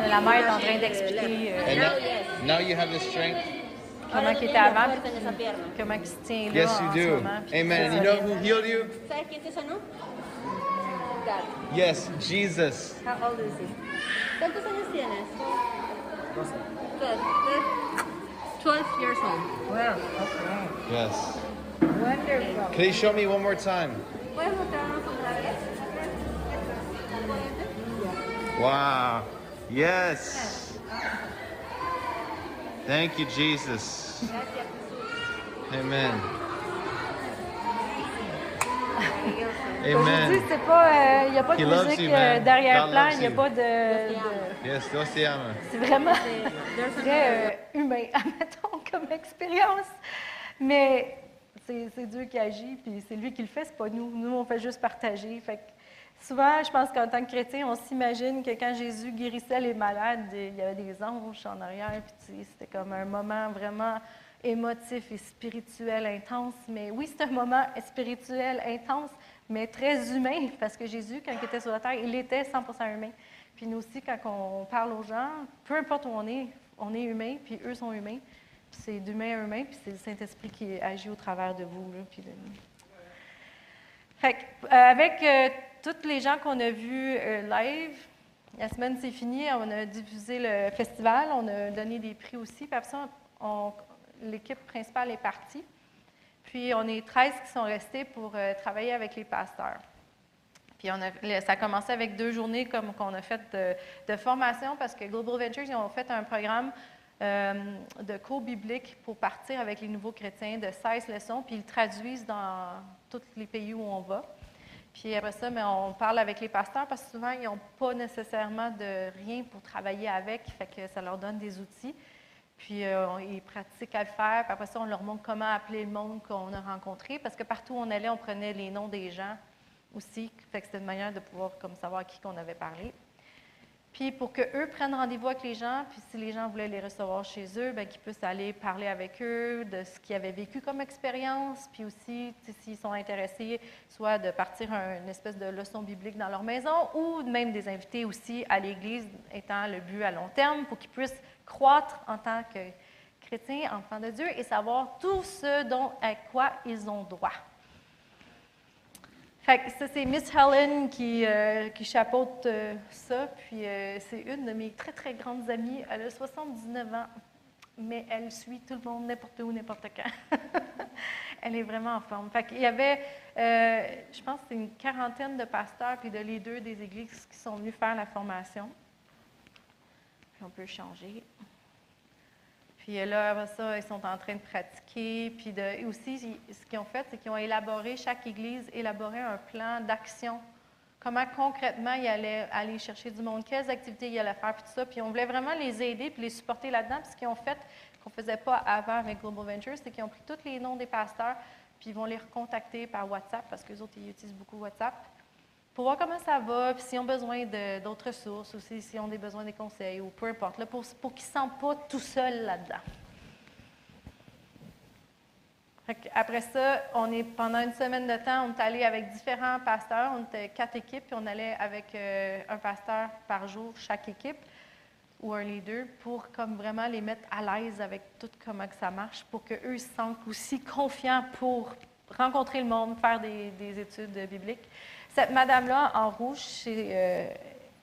S5: La mère est en train d'expliquer euh,
S8: And oh, now, now you have the strength.
S5: comment il était avant,
S7: Fuerza en esa pierna.
S5: comment il se tient là
S8: Yes,
S5: en
S8: you
S5: ce
S8: do.
S5: moment. puis
S8: Amen. And you know who healed you?
S7: ¿Sabes quién te sanó? God.
S8: Yes, Jesus.
S7: How old is he? ¿Cuántos años tienes? 12. 12 years old.
S5: Well, okay.
S8: Yes.
S5: Wonderful.
S8: Can you show me one more time?
S7: ¿Puedes mostrarnos otra vez?
S8: Wow. Yes. Thank you, Jesus. Amen.
S5: Je vous dis,
S8: Amen.
S5: c'est pas, euh, il n'y a pas de musique euh, d'arrière-plan, il n'y a pas de.
S8: Yes, ama.
S5: c'est vraiment [LAUGHS] très euh, humain, [LAUGHS] admettons, comme expérience. Mais c'est c'est Dieu qui agit, puis c'est lui qui le fait, c'est pas nous. Nous, on fait juste partager. Fait que souvent, je pense qu'en tant que chrétien, on s'imagine que quand Jésus guérissait les malades, il y avait des anges en arrière, puis c'était comme un moment vraiment émotif et spirituel intense. Mais oui, c'est un moment spirituel intense, mais très humain, parce que Jésus, quand il était sur la terre, il était 100% humain. Puis nous aussi, quand on parle aux gens, peu importe où on est, on est humain, puis eux sont humains. Puis c'est d'humain à humain, puis c'est le Saint-Esprit qui agit au travers de vous. puis de- Fait que, euh, avec euh, tous les gens qu'on a vus euh, live, la semaine c'est fini, on a diffusé le festival, on a donné des prix aussi. Puis après ça, l'équipe principale est partie. Puis on est 13 qui sont restés pour euh, travailler avec les pasteurs. Puis ça a commencé avec deux journées comme qu'on a fait de, formation parce que Global Ventures, ils ont fait un programme euh, de cours bibliques pour partir avec les nouveaux chrétiens de 16 leçons, puis ils traduisent dans tous les pays où on va. Puis après ça, mais on parle avec les pasteurs parce que souvent, ils n'ont pas nécessairement de rien pour travailler avec, fait que ça leur donne des outils. Puis euh, ils pratiquent à le faire. Puis après ça, on leur montre comment appeler le monde qu'on a rencontré. Parce que partout où on allait, on prenait les noms des gens aussi. Fait que c'était une manière de pouvoir comme savoir à qui qu'on avait parlé. Puis pour qu'eux prennent rendez-vous avec les gens, puis si les gens voulaient les recevoir chez eux, bien, qu'ils puissent aller parler avec eux de ce qu'ils avaient vécu comme expérience, puis aussi, s'ils sont intéressés, soit de partir un- une espèce de leçon biblique dans leur maison, ou même des invités aussi à l'Église, étant le but à long terme, pour qu'ils puissent croître en tant que chrétiens, enfants de Dieu, et savoir tout ce dont, à quoi ils ont droit. Fait que ça, c'est Miss Helen qui, euh, chapeaute euh, ça. Puis euh, c'est une de mes très, très grandes amies. Elle a 79 ans, mais elle suit tout le monde n'importe où, n'importe quand. [LAUGHS] elle est vraiment en forme. Fait qu'il y avait, je pense, c'est une quarantaine de pasteurs puis de leaders des églises qui sont venus faire la formation. Puis on peut changer. Puis là, après ça, ils sont en train de pratiquer. Puis aussi, ce qu'ils ont fait, c'est qu'ils ont élaboré, chaque église élaboré un plan d'action. Comment concrètement ils allaient aller chercher du monde, quelles activités ils allaient faire, puis tout ça. Puis on voulait vraiment les aider puis les supporter là-dedans. Puis ce qu'ils ont fait, qu'on ne faisait pas avant avec Global Ventures, c'est qu'ils ont pris tous les noms des pasteurs, puis ils vont les recontacter par WhatsApp, parce qu'eux autres, ils utilisent beaucoup WhatsApp pour voir comment ça va, puis s'ils ont besoin d'autres ressources, ou si- s'ils ont des besoins des conseils, ou peu importe, là, pour, pour qu'ils ne se sentent pas tout seuls là-dedans. Après ça, on est, pendant une semaine de temps, on est allé avec différents pasteurs, on était quatre équipes, puis on allait avec euh, un pasteur par jour, chaque équipe, ou un leader, pour comme vraiment les mettre à l'aise avec tout comment que ça marche, pour qu'eux se sentent aussi confiants pour rencontrer le monde, faire des, des études bibliques. Cette madame-là, en rouge, c'est euh,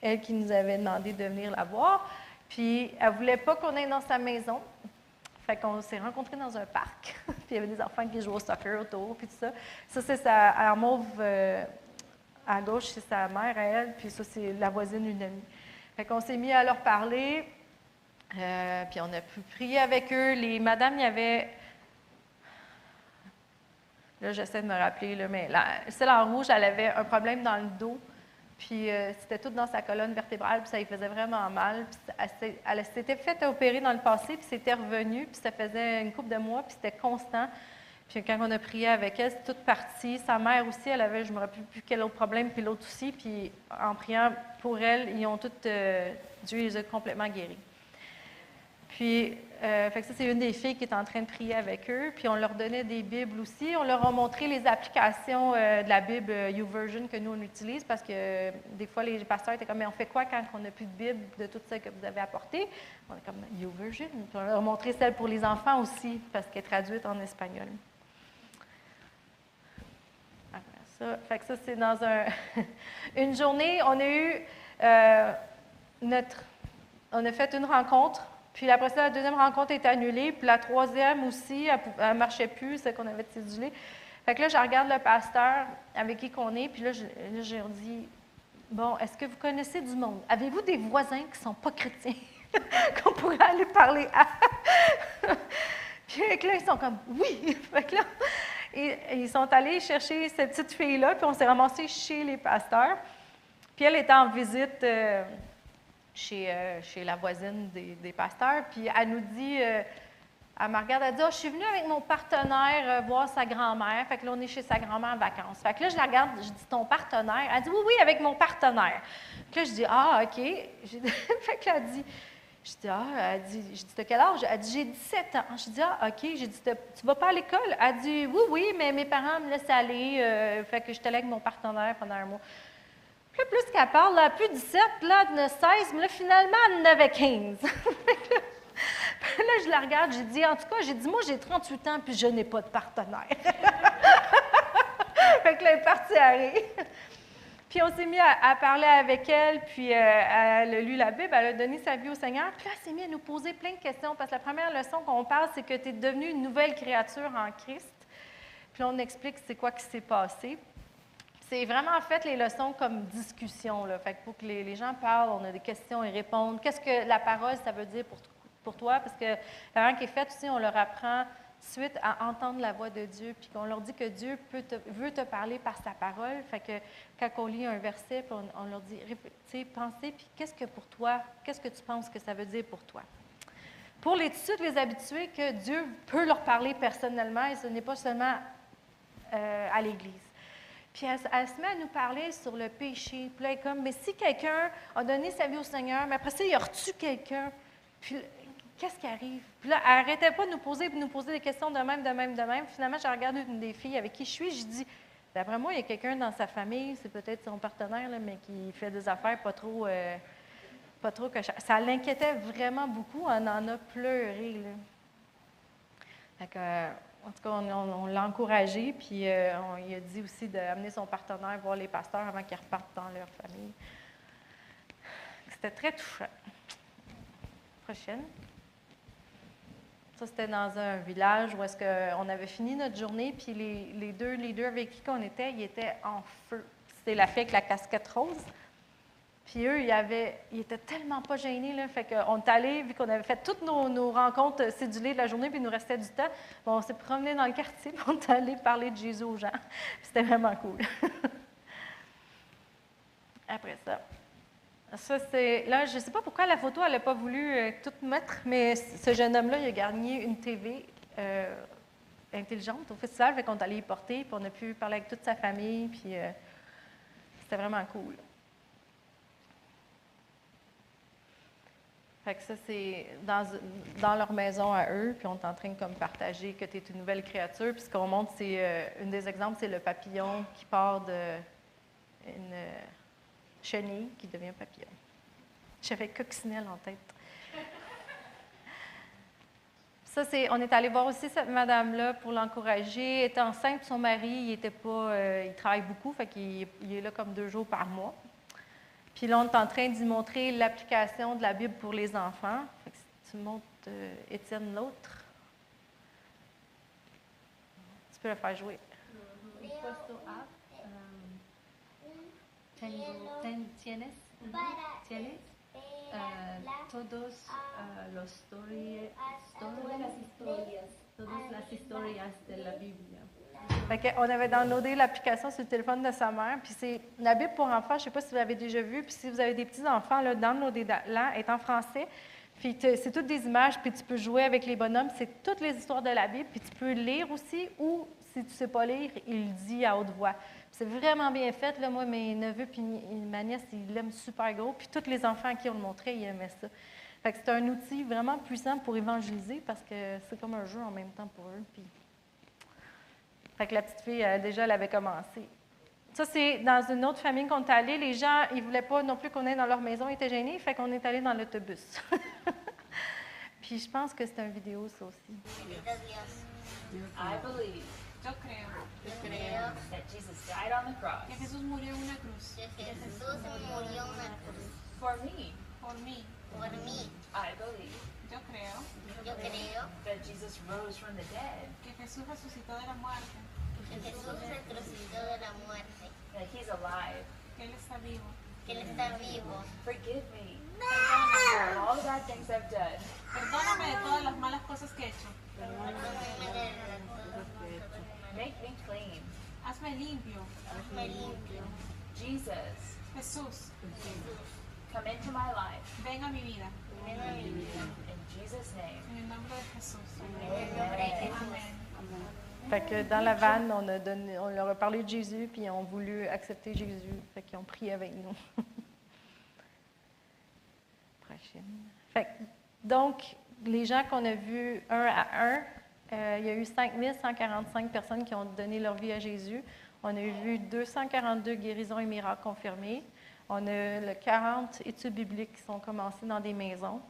S5: elle qui nous avait demandé de venir la voir. Puis, elle voulait pas qu'on aille dans sa maison. Fait qu'on s'est rencontrés dans un parc. [LAUGHS] puis, il y avait des enfants qui jouaient au soccer autour, puis tout ça. Ça, c'est sa, mauve, euh, à gauche, c'est sa mère à elle, puis ça, c'est la voisine d'une amie. Fait qu'on s'est mis à leur parler, euh, puis on a pu prier avec eux. Les madames, il y avait Là, j'essaie de me rappeler, là, mais celle en rouge, elle avait un problème dans le dos. Puis euh, c'était tout dans sa colonne vertébrale, puis ça lui faisait vraiment mal. Puis elle s'était fait opérer dans le passé, puis c'était revenu, puis ça faisait une couple de mois, puis c'était constant. Puis quand on a prié avec elle, c'est toute partie. Sa mère aussi, elle avait, je me rappelle plus quel autre problème, puis l'autre aussi. Puis en priant pour elle, ils ont toutes, euh, Dieu les a complètement guéris. Puis, euh, fait que ça, c'est une des filles qui est en train de prier avec eux. Puis, on leur donnait des Bibles aussi. On leur a montré les applications euh, de la Bible euh, YouVersion que nous, on utilise parce que des fois, les pasteurs étaient comme, mais on fait quoi quand on n'a plus de Bible de toutes celles que vous avez apportées? On est comme, YouVersion. On leur a montré celle pour les enfants aussi parce qu'elle est traduite en espagnol. Ça, fait que ça, c'est dans un, [LAUGHS] une journée, on a eu notre, on a fait une rencontre, puis après ça, la deuxième rencontre est annulée, puis la troisième aussi, elle ne marchait plus, celle qu'on avait cédulée. Fait que là, je regarde le pasteur avec qui qu'on est, puis là, je, leur dis, bon, est-ce que vous connaissez du monde? Avez-vous des voisins qui ne sont pas chrétiens? [LAUGHS] Qu'on pourrait aller parler à? [LAUGHS] puis là, ils sont comme, oui! [LAUGHS] Fait que là, ils sont allés chercher cette petite fille-là, puis on s'est ramassé chez les pasteurs. Puis elle était en visite euh, chez, euh, chez la voisine des, pasteurs, puis elle nous dit, euh, Elle me regarde, elle dit, Ah, je suis venue avec mon partenaire euh, voir sa grand-mère. Fait que là, on est chez sa grand-mère en vacances. Fait que là, je la regarde, je dis, ton partenaire? Elle dit, oui, oui, avec mon partenaire. Que là, je dis, ah, OK. [LAUGHS] Fait que là, elle dit, je dis, ah, elle dit, je dis, t'as quel âge? Elle dit, j'ai 17 ans. Je dis, ah, OK. J'ai dit, tu vas pas à l'école? Elle dit, oui, oui, mais mes parents me laissent aller. fait que j'étais là avec mon partenaire pendant un mois. Puis plus qu'elle parle, là, plus 17, là, elle en a 16, mais là, finalement, elle en avait 15. [LAUGHS] Fait que [LAUGHS] là, je la regarde, j'ai dit, en tout cas, j'ai dit, moi, j'ai 38 ans, puis je n'ai pas de partenaire. [LAUGHS] fait que là, elle est partie à rire. Puis on s'est mis à, à parler avec elle, puis euh, elle a lu la Bible, elle a donné sa vie au Seigneur. Puis là, elle s'est mise à nous poser plein de questions, parce que la première leçon qu'on parle, c'est que tu es devenue une nouvelle créature en Christ. Puis là, on explique c'est quoi qui s'est passé. C'est vraiment fait les leçons comme discussion. Fait que pour que les, gens parlent, on a des questions et répondent. Qu'est-ce que la parole, ça veut dire pour, pour toi? Parce que la langue est faite aussi, on leur apprend suite à entendre la voix de Dieu, puis qu'on leur dit que Dieu peut veut te parler par sa parole. Fait que quand on lit un verset, on, on leur dit, pensez, puis qu'est-ce que pour toi, qu'est-ce que tu penses que ça veut dire pour toi? Pour les tout de les habituer que Dieu peut leur parler personnellement et ce n'est pas seulement euh, à l'Église. Puis elle, se met à nous parler sur le péché. Puis là, elle est comme, mais si quelqu'un a donné sa vie au Seigneur, mais après ça, il a reçu quelqu'un, puis qu'est-ce qui arrive? Puis là, elle n'arrêtait pas de nous poser, de nous poser des questions de même, de même, de même. Finalement, j'ai regardé une des filles avec qui je suis, je dis, d'après moi, il y a quelqu'un dans sa famille, c'est peut-être son partenaire, là, mais qui fait des affaires pas trop... euh, pas trop que ça, ça l'inquiétait vraiment beaucoup. On en a pleuré. Là. Fait que, euh, en tout cas, on, l'a encouragé, puis euh, on lui a dit aussi d'amener son partenaire voir les pasteurs avant qu'ils repartent dans leur famille. C'était très touchant. Prochaine. Ça, c'était dans un village où est-ce qu'on avait fini notre journée, puis les, les deux leaders avec qui on était, ils étaient en feu. C'était la fille avec la casquette rose. Puis eux, ils, avaient, ils étaient tellement pas gênés. Là, fait qu'on est allé, vu qu'on avait fait toutes nos, rencontres cédulées de la journée, puis il nous restait du temps, bon, on s'est promené dans le quartier, [LAUGHS] puis on est allé parler de Jésus aux gens. C'était vraiment cool. [LAUGHS] Après ça. Ça, c'est. Là, je ne sais pas pourquoi la photo, elle n'a pas voulu euh, tout mettre, mais ce jeune homme-là, il a gagné une TV euh, intelligente au festival, fait qu'on est allé y porter, puis on a pu parler avec toute sa famille, puis euh, c'était vraiment cool. Fait que ça, c'est dans, dans leur maison à eux, puis on est en train de comme partager que tu es une nouvelle créature. Puis ce qu'on montre, c'est, euh, une des exemples, c'est le papillon qui part de une euh, chenille qui devient papillon. J'avais coccinelle en tête. Ça, c'est, on est allé voir aussi cette madame-là pour l'encourager. Elle était enceinte, son mari, il était pas, euh, il travaille beaucoup, fait qu'il il est là comme deux jours par mois. Puis là, on est en train d'y montrer l'application de la Bible pour les enfants. Fait que si tu montres, euh, Étienne, l'autre. Tu peux le faire jouer.
S7: ten- tienes, tienes? Uh, todos uh, los todas las historias, todas las historias de la Biblia.
S5: On avait downloadé l'application sur le téléphone de sa mère. Puis c'est la Bible pour enfants. Je ne sais pas si vous l'avez déjà vu. Puis si vous avez des petits-enfants, là, downloadez-la. Est en français. Puis c'est toutes des images. Puis tu peux jouer avec les bonhommes. C'est toutes les histoires de la Bible. Puis tu peux lire aussi. Ou si tu ne sais pas lire, il dit à haute voix. C'est vraiment bien fait. Moi, mes neveux puis ma nièce, ils l'aiment super gros. Puis tous les enfants à qui on le montrait, ils aimaient ça. C'est un outil vraiment puissant pour évangéliser parce que c'est comme un jeu en même temps pour eux. Puis fait que la petite fille, euh, déjà, elle avait commencé. Ça, c'est dans une autre famille qu'on est allé. Les gens, ils ne voulaient pas non plus qu'on aille dans leur maison, ils étaient gênés, fait qu'on est allé dans l'autobus. [LAUGHS] Puis je pense que c'est une vidéo, ça aussi.
S9: I believe
S1: Yo creo
S9: yo creo that Jesus died on the cross
S1: que Jesús murió en una cruz
S10: que Jesús murió en una cruz
S9: for me.
S1: por mí.
S10: por mí.
S9: I believe
S1: Yo creo
S10: Yo creo
S9: that Jesus rose from the dead,
S1: que Jesús resucitó de la muerte,
S10: que Jesús resucitó de la muerte,
S9: that he's alive.
S1: que Él está vivo.
S10: que Él está vivo.
S9: Forgive me
S1: Perdóname,
S9: all the bad things I've done.
S1: perdóname de todas las malas cosas que he hecho.
S9: Make me clean.
S1: Hazme limpio.
S10: Hazme limpio.
S9: Jesus,
S1: Jesús,
S9: come into my life
S1: ven a mi vida.
S10: Ven a mi vida.
S9: In Jesus' name.
S1: En el nombre de Jesús.
S9: Amen.
S5: Fait que dans la vanne, on, a donné, on leur a parlé de Jésus, puis ils ont voulu accepter Jésus. Fait qu'ils ont prié avec nous. [LAUGHS] Prochaine. Fait que, donc, les gens qu'on a vus un à un, euh, il y a eu 5145 personnes qui ont donné leur vie à Jésus. On a vu 242 guérisons et miracles confirmés. On a le 40 études bibliques qui sont commencées dans des maisons.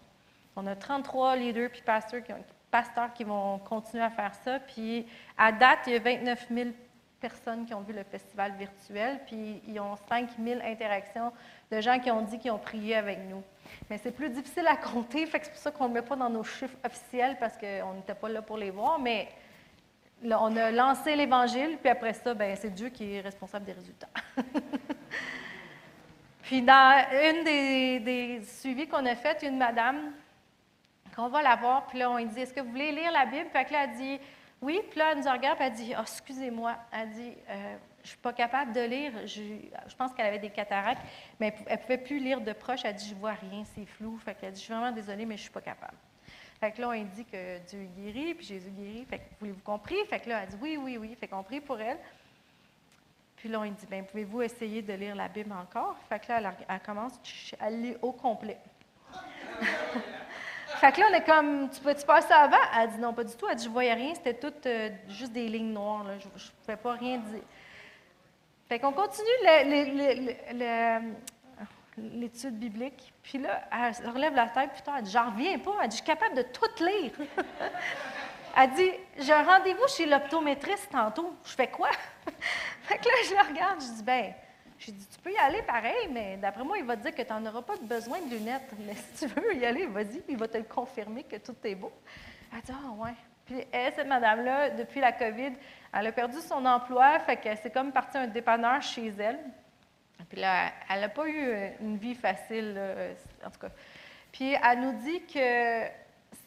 S5: On a 33 leaders puis pasteurs qui, vont continuer à faire ça. Puis à date, il y a 29 000 personnes qui ont vu le festival virtuel, puis ils ont 5 000 interactions de gens qui ont dit qu'ils ont prié avec nous. Mais c'est plus difficile à compter, fait que c'est pour ça qu'on ne le met pas dans nos chiffres officiels parce qu'on n'était pas là pour les voir, mais on a lancé l'Évangile, puis après ça, ben, c'est Dieu qui est responsable des résultats. [LAUGHS] puis dans une des, des suivis qu'on a fait, une madame qu'on va la voir, puis là, on lui dit Est-ce que vous voulez lire la Bible? Puis là, elle dit Oui, puis là, elle nous regarde, puis elle dit Ah, excusez-moi. Elle dit Euh, Je ne suis pas capable de lire. Je, pense qu'elle avait des cataractes, mais elle ne pouvait plus lire de proche. Elle dit Je vois rien, c'est flou. Fait qu'elle dit Je suis vraiment désolée, mais je ne suis pas capable. Fait que là, on lui dit que Dieu guérit, puis Jésus guérit. Fait que voulez-vous qu'on prie Fait que là, elle dit Oui, oui, oui. Fait qu'on prie pour elle. Puis là, on lui dit Bien, pouvez-vous essayer de lire la Bible encore? Fait que là, elle, elle commence, elle lit au complet. [LAUGHS] Fait que là, on est comme, tu peux-tu passer avant? Elle dit non, pas du tout. Elle dit, je voyais rien, c'était tout euh, juste des lignes noires. là. Je ne pouvais pas rien dire. Fait qu'on continue l'étude biblique. Puis là, elle relève la tête, puis tard, elle dit, j'en reviens pas. Elle dit, je suis capable de tout lire. [LAUGHS] elle dit, j'ai un rendez-vous chez l'optométriste tantôt. Je fais quoi? [LAUGHS] fait que là, je la regarde, je dis, ben, j'ai dit, tu peux y aller pareil, mais d'après moi, il va te dire que tu n'en auras pas besoin de lunettes. [LAUGHS] Mais si tu veux y aller, vas-y, puis il va te le confirmer que tout est beau. Elle dit, ah ouais. Puis cette madame-là, depuis la COVID, elle a perdu son emploi, fait que c'est comme partie un dépanneur chez elle. Puis là, elle n'a pas eu euh, une vie facile, là, en tout cas. Puis elle nous dit que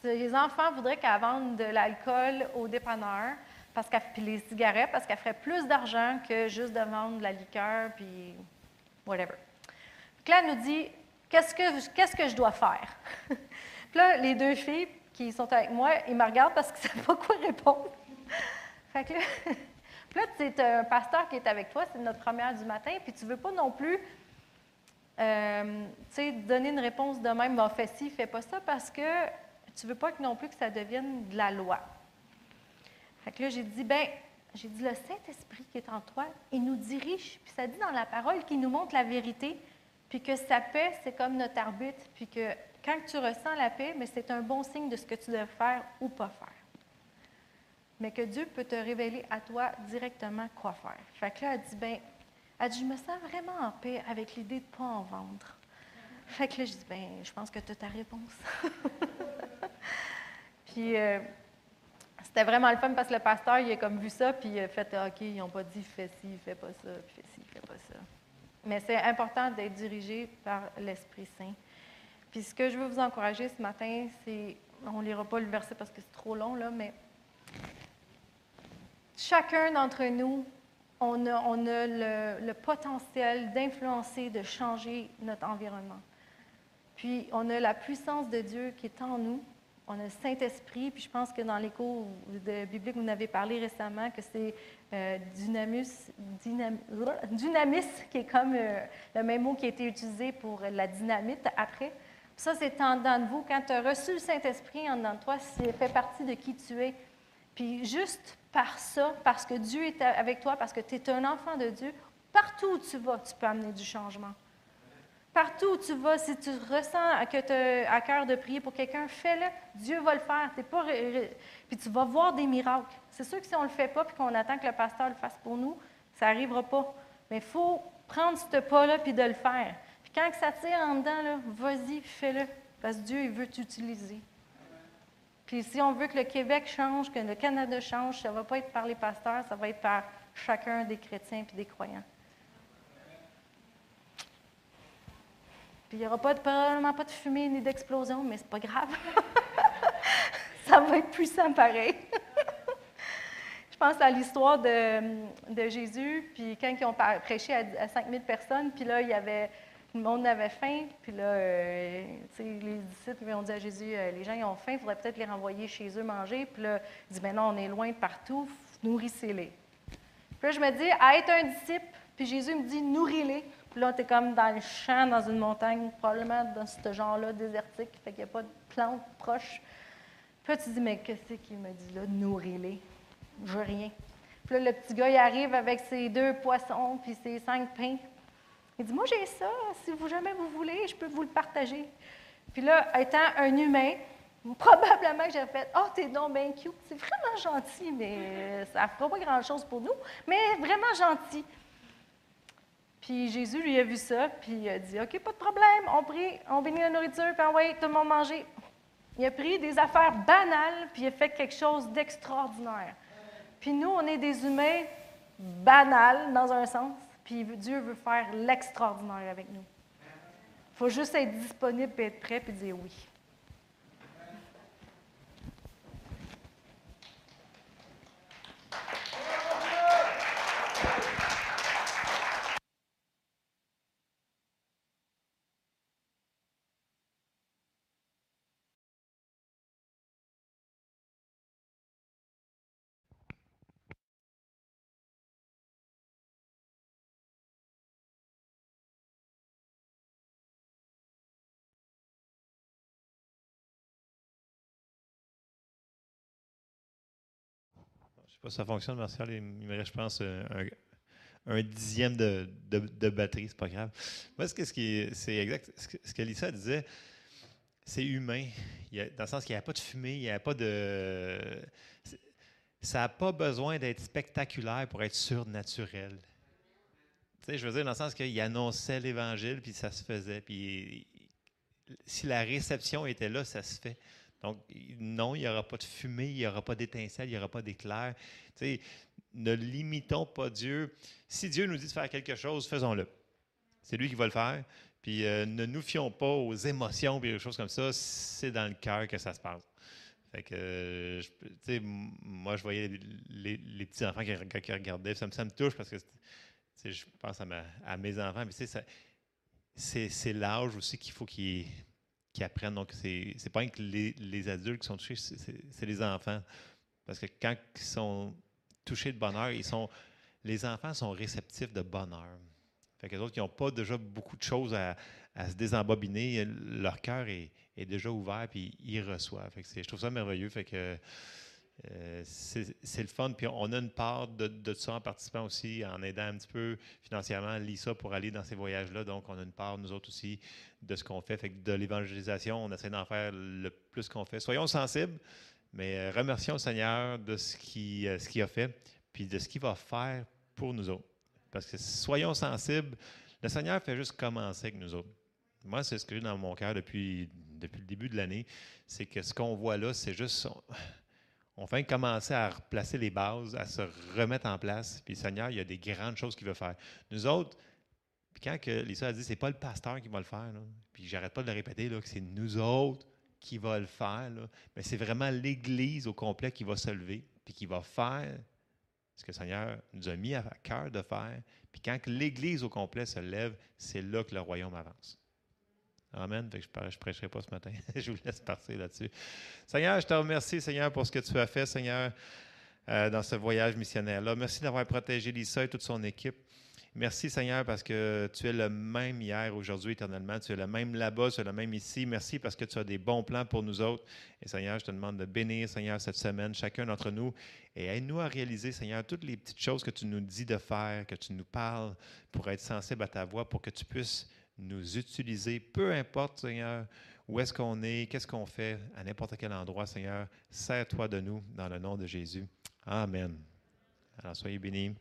S5: ses enfants voudraient qu'elle vende de l'alcool au dépanneur, parce qu'elle, puis les cigarettes, parce qu'elle ferait plus d'argent que juste de vendre de la liqueur, puis whatever. Puis là, elle nous dit, qu'est-ce que, qu'est-ce que je dois faire? [LAUGHS] puis là, les deux filles qui sont avec moi, ils me regardent parce qu'ils ne savent pas quoi répondre. [LAUGHS] fait que là, [LAUGHS] là, c'est un pasteur qui est avec toi, c'est notre première du matin, puis tu ne veux pas non plus euh, donner une réponse de même, bon, fais ci, fais pas ça, parce que tu ne veux pas que non plus que ça devienne de la loi. Fait que là, j'ai dit, ben, j'ai dit, le Saint-Esprit qui est en toi, il nous dirige, puis ça dit dans la parole qu'il nous montre la vérité, puis que sa paix, c'est comme notre arbitre, puis que quand tu ressens la paix, mais c'est un bon signe de ce que tu dois faire ou pas faire. Mais que Dieu peut te révéler à toi directement quoi faire. Fait que là, elle dit, ben, elle dit, je me sens vraiment en paix avec l'idée de ne pas en vendre. Fait que là, je dis, ben, je pense que tu as ta réponse. [LAUGHS] puis, euh, c'était vraiment le fun parce que le pasteur, il a comme vu ça, puis il a fait, Ah, OK, ils n'ont pas dit, fais ci, fais pas ça, fais ci, fais pas ça. Mais c'est important d'être dirigé par l'Esprit Saint. Puis ce que je veux vous encourager ce matin, c'est, on ne lira pas le verset parce que c'est trop long, là, mais chacun d'entre nous, on a, on a le potentiel d'influencer, de changer notre environnement. Puis on a la puissance de Dieu qui est en nous. On a le Saint-Esprit, puis je pense que dans les cours de biblique, vous en avez parlé récemment, que c'est euh, dynamus, dynam- dynamis, qui est comme euh, le même mot qui a été utilisé pour la dynamite après. Ça, c'est en dedans de vous. Quand tu as reçu le Saint-Esprit en dedans de toi, c'est fait partie de qui tu es. Puis juste par ça, parce que Dieu est avec toi, parce que tu es un enfant de Dieu, partout où tu vas, tu peux amener du changement. Partout où tu vas, si tu ressens que tu as à cœur de prier pour quelqu'un, fais-le. Dieu va le faire. Puis tu vas voir des miracles. C'est sûr que si on ne le fait pas puis qu'on attend que le pasteur le fasse pour nous, ça n'arrivera pas. Mais il faut prendre ce pas-là puis de le faire. Puis quand ça tire en dedans, vas-y, fais-le. Parce que Dieu, il veut t'utiliser. Puis si on veut que le Québec change, que le Canada change, ça ne va pas être par les pasteurs, ça va être par chacun des chrétiens et des croyants. Puis il n'y aura pas probablement pas de fumée ni d'explosion, mais c'est pas grave. [LAUGHS] ça va être puissant pareil. [LAUGHS] Je pense à l'histoire de, de Jésus, puis quand ils ont prêché à, à 5000 personnes, puis là, il y avait le monde avait faim. Puis là, euh, les disciples ont dit à Jésus, euh, les gens ils ont faim, il faudrait peut-être les renvoyer chez eux manger. Puis là, il dit, ben non, on est loin de partout, nourrissez-les. Puis là, je me dis, à être un disciple, puis Jésus me dit, nourris-les. Puis là, tu es comme dans le champ, dans une montagne, probablement dans ce genre-là, désertique, fait qu'il n'y a pas de plantes proches. Puis là, tu dis, mais qu'est-ce qu'il me dit là, nourris-les? Je veux rien. Puis là, le petit gars, il arrive avec ses deux poissons, puis ses cinq pains. Il dit, moi, j'ai ça, si vous jamais vous voulez, je peux vous le partager. Puis là, étant un humain, [LAUGHS] probablement que j'ai fait, oh, t'es donc bien cute, c'est vraiment gentil, mais ça ne fera pas grand-chose pour nous, mais vraiment gentil. Puis Jésus, lui, a vu ça, puis il a dit, OK, pas de problème, on prie, on bénit la nourriture, puis envoie tout le monde manger. Il a pris des affaires banales, puis il a fait quelque chose d'extraordinaire. Puis nous, on est des humains banals, dans un sens, puis Dieu veut faire l'extraordinaire avec nous. Il faut juste être disponible, puis être prêt, puis dire oui.
S4: Ça fonctionne, Martial. Il me reste, je pense, un, dixième de, de, de batterie, c'est pas grave. Moi, ce, que, c'est exact. Ce que, Lisa disait, c'est humain. Dans le sens qu'il n'y a pas de fumée, il n'y a pas de. Ça n'a pas besoin d'être spectaculaire pour être surnaturel. Tu sais, je veux dire, dans le sens qu'il annonçait l'Évangile, puis ça se faisait. Puis si la réception était là, ça se fait. Donc, non, il n'y aura pas de fumée, il n'y aura pas d'étincelle, il n'y aura pas d'éclair. Ne limitons pas Dieu. Si Dieu nous dit de faire quelque chose, faisons-le. C'est lui qui va le faire. Puis euh, ne nous fions pas aux émotions et aux choses comme ça. C'est dans le cœur que ça se passe. Fait que, euh, moi, je voyais les, les- les petits enfants qui, reg- qui regardaient. Ça me, touche parce que je pense à, mes enfants. Mais c'est l'âge aussi qu'il faut qu'ils qu'ils apprennent. Donc, c'est c'est pas que les, les adultes qui sont touchés, c'est- les enfants. Parce que quand ils sont touchés de bonheur, ils sont, les enfants sont réceptifs de bonheur. Fait que les autres, ils n'ont pas déjà beaucoup de choses à, à se désembobiner. Leur cœur est, est déjà ouvert puis ils reçoivent. Fait que je trouve ça merveilleux. Fait que euh, c'est le fun. Puis on a une part de, de ça en participant aussi, en aidant un petit peu financièrement Lisa pour aller dans ces voyages-là. Donc, on a une part, nous autres aussi, de ce qu'on fait. Fait que de l'évangélisation, on essaie d'en faire le plus qu'on fait. Soyons sensibles, mais euh, remercions le Seigneur de ce qu'il euh, ce qu'il a fait, puis de ce qu'il va faire pour nous autres. Parce que soyons sensibles, le Seigneur fait juste commencer avec nous autres. Moi, c'est ce que j'ai dans mon cœur depuis, depuis le début de l'année. C'est que ce qu'on voit là, c'est juste. On, on fait commencer à replacer les bases, à se remettre en place. Puis le Seigneur, il y a des grandes choses qu'il veut faire. Nous autres, puis quand que Lisa a dit, c'est pas le pasteur qui va le faire, là, puis j'arrête pas de le répéter, que c'est nous autres qui va le faire, mais c'est vraiment l'Église au complet qui va se lever, puis qui va faire ce que le Seigneur nous a mis à cœur de faire. Puis quand l'Église au complet se lève, c'est là que le royaume avance. Amen. Je ne prêcherai pas ce matin. [LAUGHS] je vous laisse partir là-dessus. Seigneur, je te remercie, Seigneur, pour ce que tu as fait, Seigneur, euh, dans ce voyage missionnaire-là. Merci d'avoir protégé Lisa et toute son équipe. Merci, Seigneur, parce que tu es le même hier, aujourd'hui, éternellement. Tu es le même là-bas, tu es le même ici. Merci parce que tu as des bons plans pour nous autres. Et Seigneur, je te demande de bénir, Seigneur, cette semaine, chacun d'entre nous. Et aide-nous à réaliser, Seigneur, toutes les petites choses que tu nous dis de faire, que tu nous parles pour être sensible à ta voix, pour que tu puisses nous utiliser, peu importe, Seigneur, où est-ce qu'on est, qu'est-ce qu'on fait, à n'importe quel endroit, Seigneur. Sers-toi de nous dans le nom de Jésus. Amen. Alors, soyez bénis.